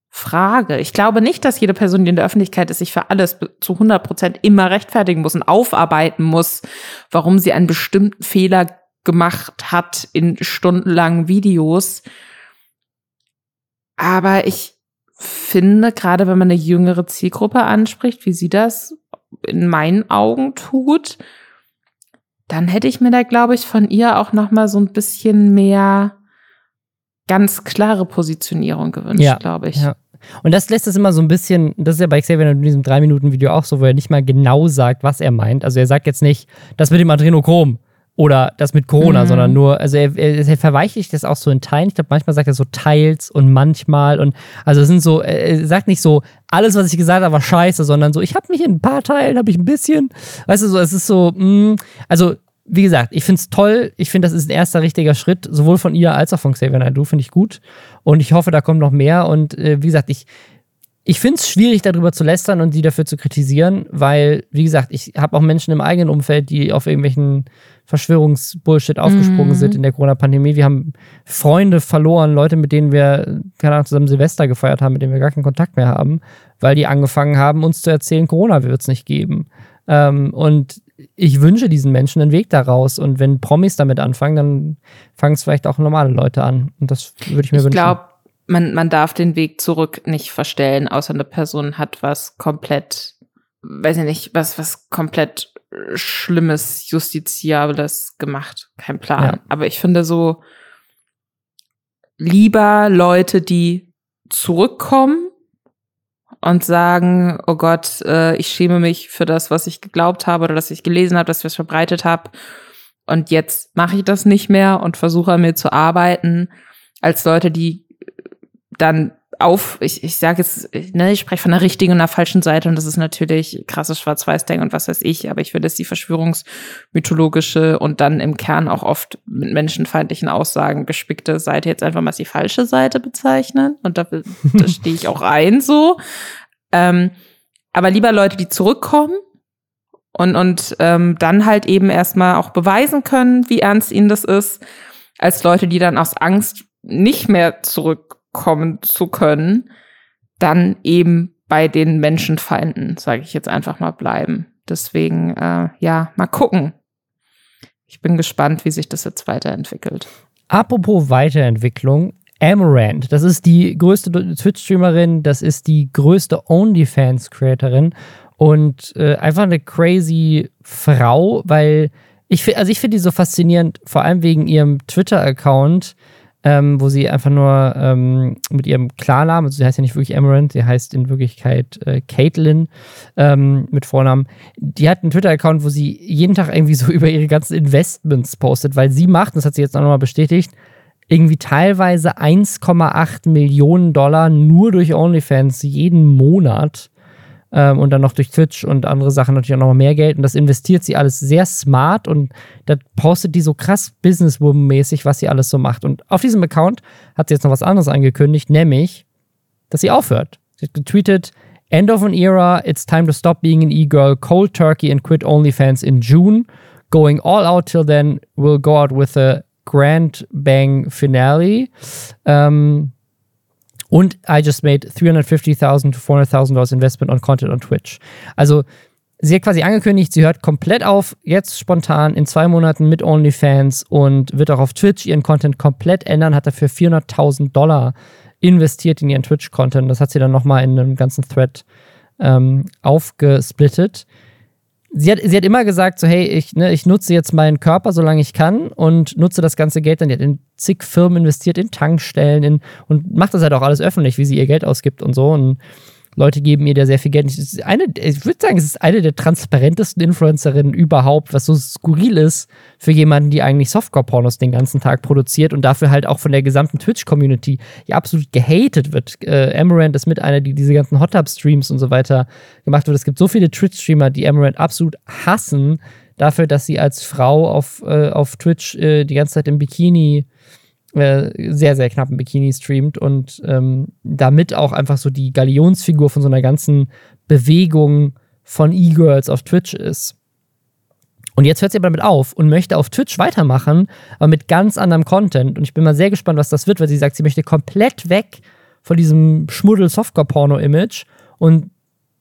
Frage. Ich glaube nicht, dass jede Person, die in der Öffentlichkeit ist, sich für alles zu 100 Prozent immer rechtfertigen muss und aufarbeiten muss, warum sie einen bestimmten Fehler gemacht hat in stundenlangen Videos. Aber ich finde, gerade wenn man eine jüngere Zielgruppe anspricht, wie sie das in meinen Augen tut, dann hätte ich mir da, glaube ich, von ihr auch noch mal so ein bisschen mehr ganz klare Positionierung gewünscht, ja, glaube ich. Ja. Und das lässt es immer so ein bisschen, das ist ja bei Xavier in diesem 3-Minuten-Video auch so, wo er nicht mal genau sagt, was er meint. Also er sagt jetzt nicht, das mit dem Adrenochrom oder das mit Corona, mhm. sondern nur, also er, er, er verweichlicht das auch so in Teilen. Ich glaube, manchmal sagt er so teils und manchmal und also es sind so, er sagt nicht so, alles, was ich gesagt habe, war scheiße, sondern so, ich habe mich in ein paar Teilen, habe ich ein bisschen, weißt du, so, es ist so, mh, mm, also wie gesagt, ich finde es toll. Ich finde, das ist ein erster richtiger Schritt, sowohl von ihr als auch von Xavier Naidoo, finde ich gut. Und ich hoffe, da kommt noch mehr. Und äh, wie gesagt, ich, ich finde es schwierig, darüber zu lästern und sie dafür zu kritisieren, weil, wie gesagt, ich habe auch Menschen im eigenen Umfeld, die auf irgendwelchen Verschwörungsbullshit aufgesprungen mhm. sind in der Corona-Pandemie. Wir haben Freunde verloren, Leute, mit denen wir, keine Ahnung, zusammen Silvester gefeiert haben, mit denen wir gar keinen Kontakt mehr haben, weil die angefangen haben, uns zu erzählen, Corona wird es nicht geben. Ähm, und ich wünsche diesen Menschen einen Weg daraus. Und wenn Promis damit anfangen, dann fangen es vielleicht auch normale Leute an. Und das würde ich mir ich wünschen. Ich glaube, man, man darf den Weg zurück nicht verstellen, außer eine Person hat was komplett, weiß ich nicht, was, was komplett Schlimmes, Justiziables gemacht. Kein Plan. Ja. Aber ich finde so lieber Leute, die zurückkommen und sagen, oh Gott, äh, ich schäme mich für das, was ich geglaubt habe oder das ich gelesen habe, das ich was verbreitet habe. Und jetzt mache ich das nicht mehr und versuche an mir zu arbeiten, als Leute, die dann auf, ich, ich sage jetzt, ne, ich spreche von der richtigen und der falschen Seite und das ist natürlich krasses Schwarz-Weiß-Denken und was weiß ich, aber ich finde es die verschwörungsmythologische und dann im Kern auch oft mit menschenfeindlichen Aussagen gespickte Seite jetzt einfach mal als die falsche Seite bezeichnen und da, da stehe ich auch ein so. Ähm, aber lieber Leute, die zurückkommen und, und ähm, dann halt eben erstmal auch beweisen können, wie ernst ihnen das ist, als Leute, die dann aus Angst nicht mehr zurück kommen zu können, dann eben bei den Menschenfeinden, sage ich jetzt einfach mal, bleiben. Deswegen, äh, ja, mal gucken. Ich bin gespannt, wie sich das jetzt weiterentwickelt. Apropos Weiterentwicklung, Amaranth, das ist die größte Twitch-Streamerin, das ist die größte OnlyFans-Creatorin und äh, einfach eine crazy Frau, weil ich, also ich finde die so faszinierend, vor allem wegen ihrem Twitter-Account, ähm, wo sie einfach nur ähm, mit ihrem Klarnamen, also sie heißt ja nicht wirklich Amaranth, sie heißt in Wirklichkeit äh, Caitlin ähm, mit Vornamen. Die hat einen Twitter-Account, wo sie jeden Tag irgendwie so über ihre ganzen Investments postet, weil sie macht, das hat sie jetzt auch nochmal bestätigt, irgendwie teilweise 1,8 Millionen Dollar nur durch OnlyFans jeden Monat. Ähm, und dann noch durch Twitch und andere Sachen natürlich auch noch mehr Geld. Und das investiert sie alles sehr smart und da postet die so krass Businesswoman-mäßig, was sie alles so macht. Und auf diesem Account hat sie jetzt noch was anderes angekündigt, nämlich, dass sie aufhört. Sie hat getweetet, End of an era, it's time to stop being an e-girl, cold turkey and quit OnlyFans in June. Going all out till then, we'll go out with a grand bang finale. Um, und I just made 350.000 to 400.000 Dollars Investment on Content on Twitch. Also, sie hat quasi angekündigt, sie hört komplett auf, jetzt spontan in zwei Monaten mit OnlyFans und wird auch auf Twitch ihren Content komplett ändern, hat dafür 400.000 Dollar investiert in ihren Twitch-Content. Das hat sie dann nochmal in einem ganzen Thread ähm, aufgesplittet. Sie hat, sie hat immer gesagt, so, hey, ich, ne, ich nutze jetzt meinen Körper, solange ich kann und nutze das ganze Geld dann. Die hat in zig Firmen investiert, in Tankstellen in, und macht das halt auch alles öffentlich, wie sie ihr Geld ausgibt und so. Und Leute geben ihr da sehr viel Geld. Eine, ich würde sagen, es ist eine der transparentesten Influencerinnen überhaupt, was so skurril ist für jemanden, die eigentlich Softcore-Pornos den ganzen Tag produziert und dafür halt auch von der gesamten Twitch-Community ja absolut gehatet wird. Äh, Amaranth ist mit einer, die diese ganzen Hot Tub-Streams und so weiter gemacht wird. Es gibt so viele Twitch-Streamer, die Amaranth absolut hassen dafür, dass sie als Frau auf, äh, auf Twitch äh, die ganze Zeit im Bikini äh, sehr, sehr knappen Bikini streamt und ähm, damit auch einfach so die Galionsfigur von so einer ganzen Bewegung von E-Girls auf Twitch ist. Und jetzt hört sie aber damit auf und möchte auf Twitch weitermachen, aber mit ganz anderem Content. Und ich bin mal sehr gespannt, was das wird, weil sie sagt, sie möchte komplett weg von diesem Schmuddel-Softcore-Porno-Image und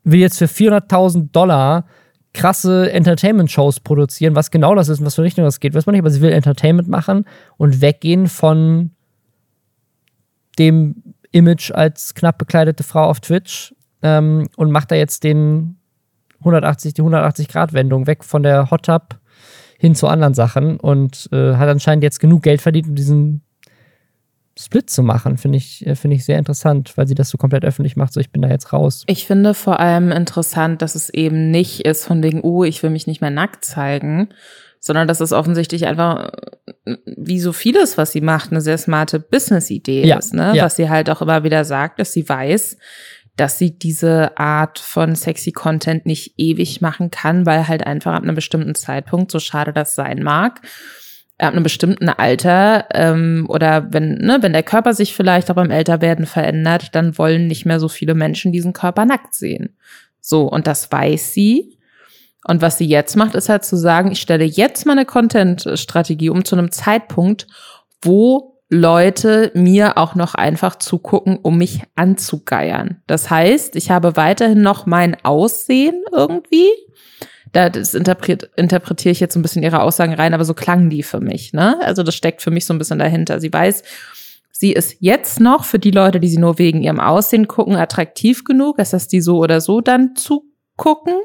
will jetzt für 400.000 Dollar krasse Entertainment-Shows produzieren, was genau das ist und was für Richtung das geht, weiß man nicht, aber sie will Entertainment machen und weggehen von dem Image als knapp bekleidete Frau auf Twitch ähm, und macht da jetzt den 180, die 180-Grad-Wendung weg von der Hot Tub hin zu anderen Sachen und äh, hat anscheinend jetzt genug Geld verdient, um diesen Split zu machen, finde ich, äh, find ich sehr interessant, weil sie das so komplett öffentlich macht, so ich bin da jetzt raus. Ich finde vor allem interessant, dass es eben nicht ist von wegen, oh, ich will mich nicht mehr nackt zeigen, sondern dass es offensichtlich einfach, äh, wie so vieles, was sie macht, eine sehr smarte Business-Idee ja, ist, ne? Ja. Was sie halt auch immer wieder sagt, dass sie weiß, dass sie diese Art von sexy Content nicht ewig machen kann, weil halt einfach ab einem bestimmten Zeitpunkt, so schade das sein mag, ab einem bestimmten Alter ähm, oder wenn, ne, wenn der Körper sich vielleicht auch beim Älterwerden verändert, dann wollen nicht mehr so viele Menschen diesen Körper nackt sehen. So, und das weiß sie. Und was sie jetzt macht, ist halt zu sagen, ich stelle jetzt meine Content-Strategie um zu einem Zeitpunkt, wo Leute mir auch noch einfach zugucken, um mich anzugeiern. Das heißt, ich habe weiterhin noch mein Aussehen irgendwie, da das interpret, interpretiere ich jetzt ein bisschen ihre Aussagen rein, aber so klangen die für mich. Ne? Also das steckt für mich so ein bisschen dahinter. Sie weiß, sie ist jetzt noch für die Leute, die sie nur wegen ihrem Aussehen gucken, attraktiv genug, dass das die so oder so dann zugucken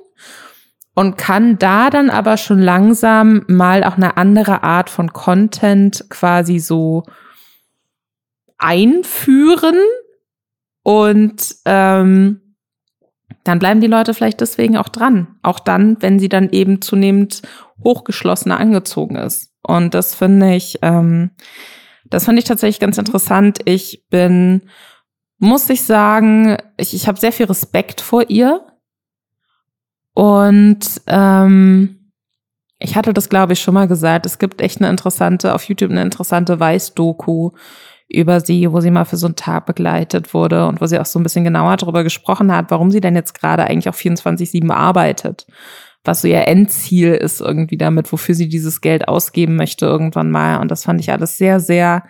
und kann da dann aber schon langsam mal auch eine andere Art von Content quasi so einführen und ähm, dann bleiben die Leute vielleicht deswegen auch dran. Auch dann, wenn sie dann eben zunehmend hochgeschlossener angezogen ist. Und das finde ich, ähm, das finde ich tatsächlich ganz interessant. Ich bin, muss ich sagen, ich, ich habe sehr viel Respekt vor ihr. Und ähm, ich hatte das, glaube ich, schon mal gesagt. Es gibt echt eine interessante, auf YouTube eine interessante Weiß-Doku über sie, wo sie mal für so einen Tag begleitet wurde und wo sie auch so ein bisschen genauer darüber gesprochen hat, warum sie denn jetzt gerade eigentlich auf 24-7 arbeitet. Was so ihr Endziel ist irgendwie damit, wofür sie dieses Geld ausgeben möchte irgendwann mal. Und das fand ich alles sehr, sehr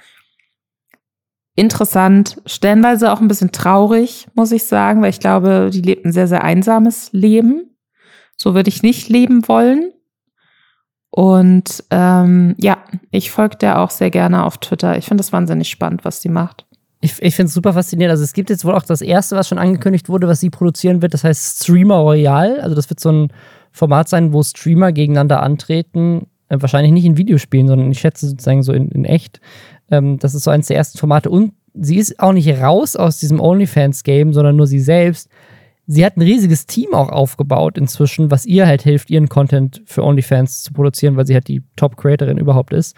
interessant, stellenweise auch ein bisschen traurig, muss ich sagen, weil ich glaube, die lebt ein sehr, sehr einsames Leben. So würde ich nicht leben wollen. Und ähm, ja, ich folge der auch sehr gerne auf Twitter. Ich finde es wahnsinnig spannend, was sie macht. Ich, ich finde es super faszinierend. Also es gibt jetzt wohl auch das erste, was schon angekündigt wurde, was sie produzieren wird. Das heißt Streamer Royale. Also das wird so ein Format sein, wo Streamer gegeneinander antreten. Äh, wahrscheinlich nicht in Videospielen, sondern ich schätze sozusagen so in, in echt. Ähm, das ist so eines der ersten Formate. Und sie ist auch nicht raus aus diesem OnlyFans-Game, sondern nur sie selbst sie hat ein riesiges Team auch aufgebaut inzwischen, was ihr halt hilft, ihren Content für OnlyFans zu produzieren, weil sie halt die Top-Creatorin überhaupt ist.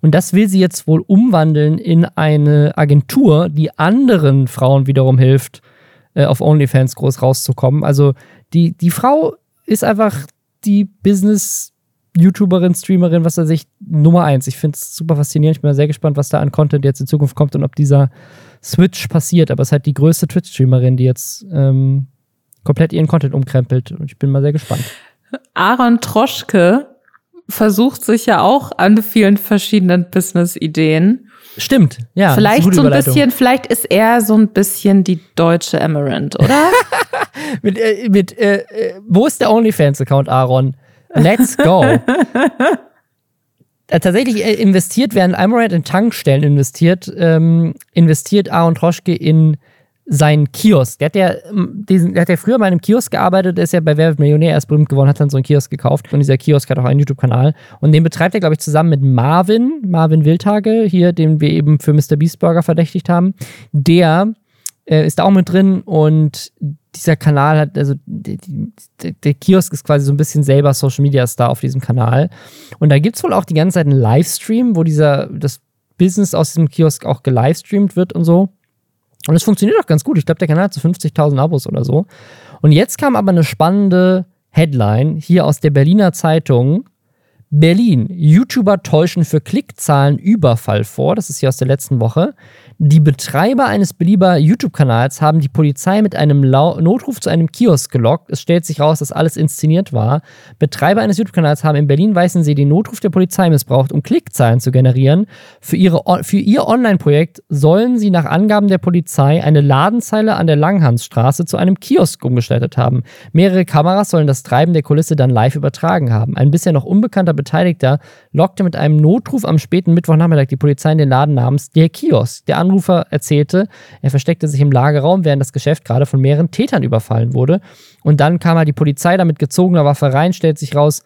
Und das will sie jetzt wohl umwandeln in eine Agentur, die anderen Frauen wiederum hilft, äh, auf OnlyFans groß rauszukommen. Also die, die Frau ist einfach die Business- YouTuberin, Streamerin, was weiß ich, Nummer eins. Ich finde es super faszinierend. Ich bin sehr gespannt, was da an Content jetzt in Zukunft kommt und ob dieser Switch passiert. Aber es ist halt die größte Twitch-Streamerin, die jetzt ähm, komplett ihren Content umkrempelt. Und ich bin mal sehr gespannt. Aaron Troschke versucht sich ja auch an vielen verschiedenen Business-Ideen. Stimmt, ja. Vielleicht so ein bisschen, vielleicht ist er so ein bisschen die deutsche Amaranth, oder? mit, äh, mit äh, äh, wo ist der OnlyFans-Account, Aaron? Let's go. Äh, tatsächlich äh, investiert, während Amaranth in Tankstellen investiert, ähm, investiert Aaron Troschke in seinen Kiosk. Der hat ja, ähm, diesen, der hat ja früher in einem Kiosk gearbeitet, ist ja bei Wer Millionär erst berühmt geworden, hat dann so einen Kiosk gekauft und dieser Kiosk hat auch einen YouTube-Kanal und den betreibt er, glaube ich, zusammen mit Marvin, Marvin Wildtage, hier, den wir eben für Mr. Beast Burger verdächtigt haben. Der äh, ist da auch mit drin und dieser Kanal hat, also die, die, der Kiosk ist quasi so ein bisschen selber Social Media Star auf diesem Kanal. Und da gibt es wohl auch die ganze Zeit einen Livestream, wo dieser, das Business aus diesem Kiosk auch gelivestreamt wird und so. Und es funktioniert auch ganz gut. Ich glaube, der Kanal hat so 50.000 Abos oder so. Und jetzt kam aber eine spannende Headline hier aus der Berliner Zeitung. Berlin. YouTuber täuschen für Klickzahlen Überfall vor. Das ist hier aus der letzten Woche. Die Betreiber eines belieber YouTube-Kanals haben die Polizei mit einem Lau Notruf zu einem Kiosk gelockt. Es stellt sich raus, dass alles inszeniert war. Betreiber eines YouTube-Kanals haben in Berlin-Weißensee den Notruf der Polizei missbraucht, um Klickzahlen zu generieren. Für, ihre, für ihr Online-Projekt sollen sie nach Angaben der Polizei eine Ladenzeile an der Langhansstraße zu einem Kiosk umgestaltet haben. Mehrere Kameras sollen das Treiben der Kulisse dann live übertragen haben. Ein bisher noch unbekannter Beteiligter lockte mit einem Notruf am späten Mittwochnachmittag die Polizei in den Laden namens Der Kiosk. Der Anrufer erzählte, er versteckte sich im Lagerraum, während das Geschäft gerade von mehreren Tätern überfallen wurde. Und dann kam halt die Polizei da mit gezogener Waffe rein, stellt sich raus,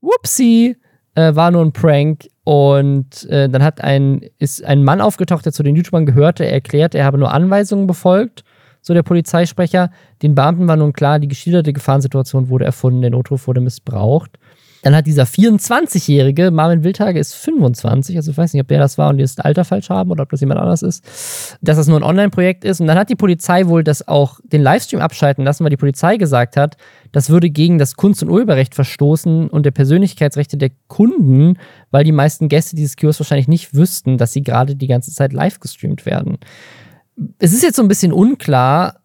whoopsie, äh, war nur ein Prank. Und äh, dann hat ein, ist ein Mann aufgetaucht, der zu den YouTubern gehörte. Er erklärt, er habe nur Anweisungen befolgt, so der Polizeisprecher. Den Beamten war nun klar, die geschilderte Gefahrensituation wurde erfunden, der Notruf wurde missbraucht. Dann hat dieser 24-jährige, Marvin Wildhage ist 25, also ich weiß nicht, ob der das war und die das Alter falsch haben oder ob das jemand anders ist, dass das nur ein Online-Projekt ist. Und dann hat die Polizei wohl das auch den Livestream abschalten lassen, weil die Polizei gesagt hat, das würde gegen das Kunst- und Urheberrecht verstoßen und der Persönlichkeitsrechte der Kunden, weil die meisten Gäste dieses Kiosks wahrscheinlich nicht wüssten, dass sie gerade die ganze Zeit live gestreamt werden. Es ist jetzt so ein bisschen unklar,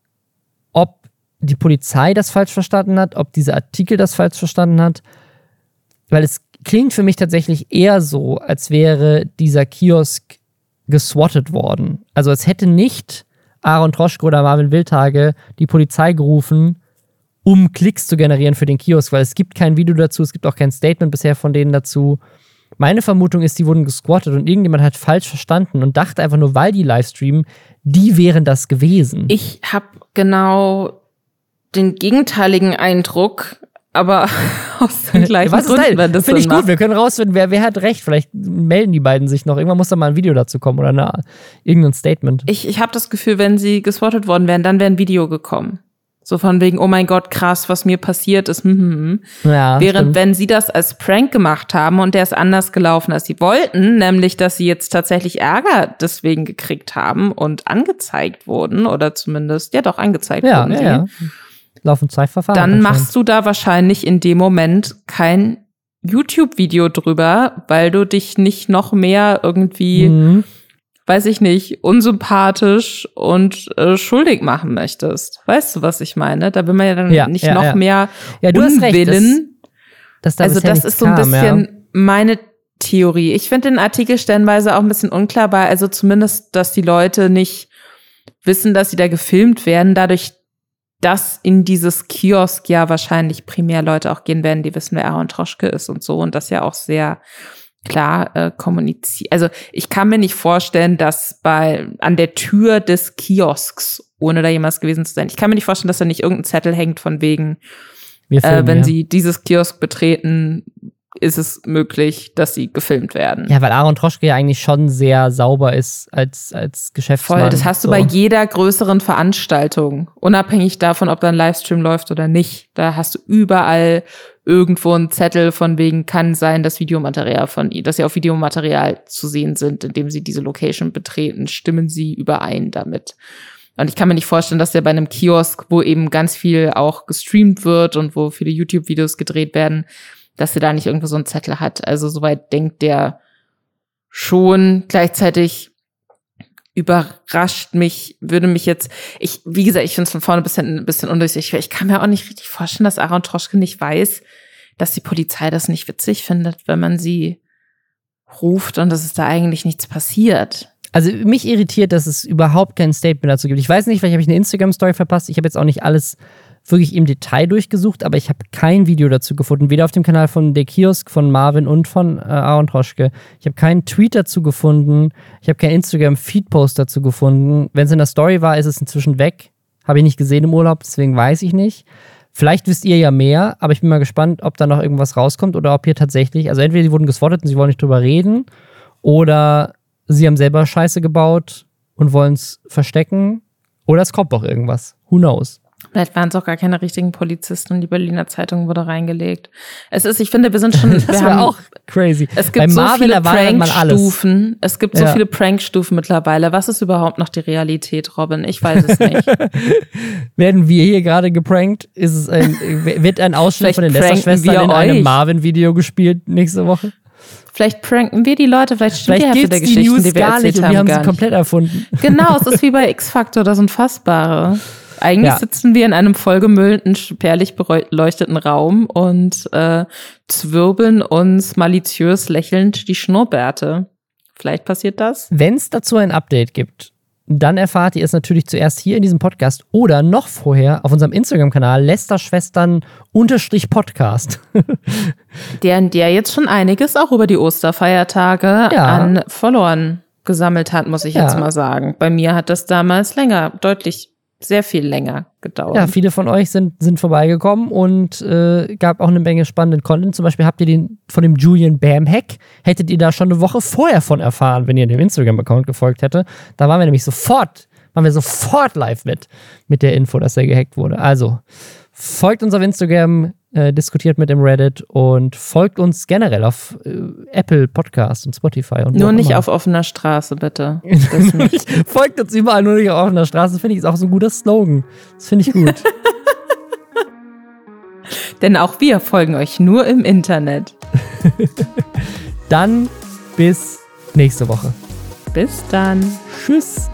ob die Polizei das falsch verstanden hat, ob dieser Artikel das falsch verstanden hat weil es klingt für mich tatsächlich eher so, als wäre dieser Kiosk geswattet worden. Also es hätte nicht Aaron Troschke oder Marvin Wildhage die Polizei gerufen, um Klicks zu generieren für den Kiosk, weil es gibt kein Video dazu, es gibt auch kein Statement bisher von denen dazu. Meine Vermutung ist, die wurden gesquattet und irgendjemand hat falsch verstanden und dachte einfach nur, weil die Livestreamen, die wären das gewesen. Ich habe genau den gegenteiligen Eindruck, aber aus den gleichen Was Gründen, wenn das Finde ich gut, wir können rausfinden, wer, wer hat recht. Vielleicht melden die beiden sich noch. Irgendwann muss da mal ein Video dazu kommen oder eine, irgendein Statement. Ich, ich habe das Gefühl, wenn sie gespottet worden wären, dann wäre ein Video gekommen. So von wegen, oh mein Gott, krass, was mir passiert ist. Hm, hm, hm. Ja, Während stimmt. wenn sie das als Prank gemacht haben und der ist anders gelaufen, als sie wollten, nämlich dass sie jetzt tatsächlich Ärger deswegen gekriegt haben und angezeigt wurden oder zumindest, ja doch, angezeigt ja, wurden. Ja, sie. ja laufen zwei Verfahren. Dann machst du da wahrscheinlich in dem Moment kein YouTube-Video drüber, weil du dich nicht noch mehr irgendwie, mhm. weiß ich nicht, unsympathisch und äh, schuldig machen möchtest. Weißt du, was ich meine? Da will man ja dann ja, nicht ja, noch ja. mehr ja, du Unwillen. Hast recht, das, das also das ist so ein bisschen meine Theorie. Ich finde den Artikel stellenweise auch ein bisschen unklar, weil also zumindest, dass die Leute nicht wissen, dass sie da gefilmt werden, dadurch dass in dieses Kiosk ja wahrscheinlich primär Leute auch gehen werden, die wissen, wer Aaron Troschke ist und so und das ja auch sehr klar äh, kommuniziert. Also ich kann mir nicht vorstellen, dass bei an der Tür des Kiosks, ohne da jemals gewesen zu sein, ich kann mir nicht vorstellen, dass da nicht irgendein Zettel hängt von wegen, äh, wenn ja. sie dieses Kiosk betreten, ist es möglich, dass sie gefilmt werden. Ja, weil Aaron Troschke ja eigentlich schon sehr sauber ist als, als Geschäftsmann. Voll, das hast du so. bei jeder größeren Veranstaltung, unabhängig davon, ob da ein Livestream läuft oder nicht. Da hast du überall irgendwo einen Zettel von wegen, kann sein, dass Videomaterial von ihr, dass sie auf Videomaterial zu sehen sind, indem sie diese Location betreten, stimmen sie überein damit. Und ich kann mir nicht vorstellen, dass der bei einem Kiosk, wo eben ganz viel auch gestreamt wird und wo viele YouTube-Videos gedreht werden, dass er da nicht irgendwo so einen Zettel hat. Also soweit denkt der schon. Gleichzeitig überrascht mich, würde mich jetzt, ich, wie gesagt, ich finde es von vorne ein bisschen, ein bisschen undurchsichtig. Ich kann mir auch nicht richtig vorstellen, dass Aaron Troschke nicht weiß, dass die Polizei das nicht witzig findet, wenn man sie ruft und dass es da eigentlich nichts passiert. Also mich irritiert, dass es überhaupt kein Statement dazu gibt. Ich weiß nicht, vielleicht habe ich eine Instagram-Story verpasst. Ich habe jetzt auch nicht alles wirklich im Detail durchgesucht, aber ich habe kein Video dazu gefunden. Weder auf dem Kanal von Der Kiosk, von Marvin und von äh, Aaron Troschke. Ich habe keinen Tweet dazu gefunden. Ich habe keinen Instagram-Feed-Post dazu gefunden. Wenn es in der Story war, ist es inzwischen weg. Habe ich nicht gesehen im Urlaub, deswegen weiß ich nicht. Vielleicht wisst ihr ja mehr, aber ich bin mal gespannt, ob da noch irgendwas rauskommt oder ob hier tatsächlich, also entweder sie wurden geswattet und sie wollen nicht drüber reden oder sie haben selber Scheiße gebaut und wollen es verstecken oder es kommt doch irgendwas. Who knows? Vielleicht waren es auch gar keine richtigen Polizisten die Berliner Zeitung wurde reingelegt. Es ist, ich finde, wir sind schon. das wir war auch crazy. Es gibt Bei so Marvel viele. Prankstufen. Es gibt so Ja. viele Prankstufen mittlerweile. Was ist überhaupt noch die Realität, Robin? Ich weiß es nicht. Werden wir hier gerade geprankt? Ist es ein, wird ein Ausschnitt von den wir in einem euch. Marvin-Video gespielt nächste Woche? Vielleicht pranken wir die Leute, vielleicht stimmt Vielleicht die Hälfte der die Geschichten, News die wir gar nicht erzählt und haben, wir haben sie nicht. komplett erfunden. Genau, es ist wie bei X-Factor, das Unfassbare. Eigentlich Ja. sitzen wir in einem vollgemüllten, spärlich beleuchteten Raum und äh, zwirbeln uns maliziös lächelnd die Schnurrbärte. Vielleicht passiert das. Wenn es dazu ein Update gibt, dann erfahrt ihr es natürlich zuerst hier in diesem Podcast oder noch vorher auf unserem Instagram-Kanal Lästerschwestern-Podcast. Der, der jetzt schon einiges auch über die Osterfeiertage Ja. an Followern gesammelt hat, muss ich Ja. jetzt mal sagen. Bei mir hat das damals länger, deutlich, sehr viel länger gedauert. Ja, viele von euch sind, sind vorbeigekommen und äh, gab auch eine Menge spannenden Content. Zum Beispiel habt ihr den von dem Julian Bam Hack, hättet ihr da schon eine Woche vorher von erfahren, wenn ihr dem Instagram-Account gefolgt hätte. Da waren wir nämlich sofort, waren wir sofort live mit, mit der Info, dass er gehackt wurde. Also, folgt uns auf Instagram, äh, diskutiert mit dem Reddit und folgt uns generell auf äh, Apple Podcast und Spotify. Und Nur nicht immer. auf offener Straße, bitte. Folgt uns überall, nur nicht auf offener Straße. Finde ich ist auch so ein guter Slogan. Das finde ich gut. Denn auch wir folgen euch nur im Internet. Dann bis nächste Woche. Bis dann. Tschüss.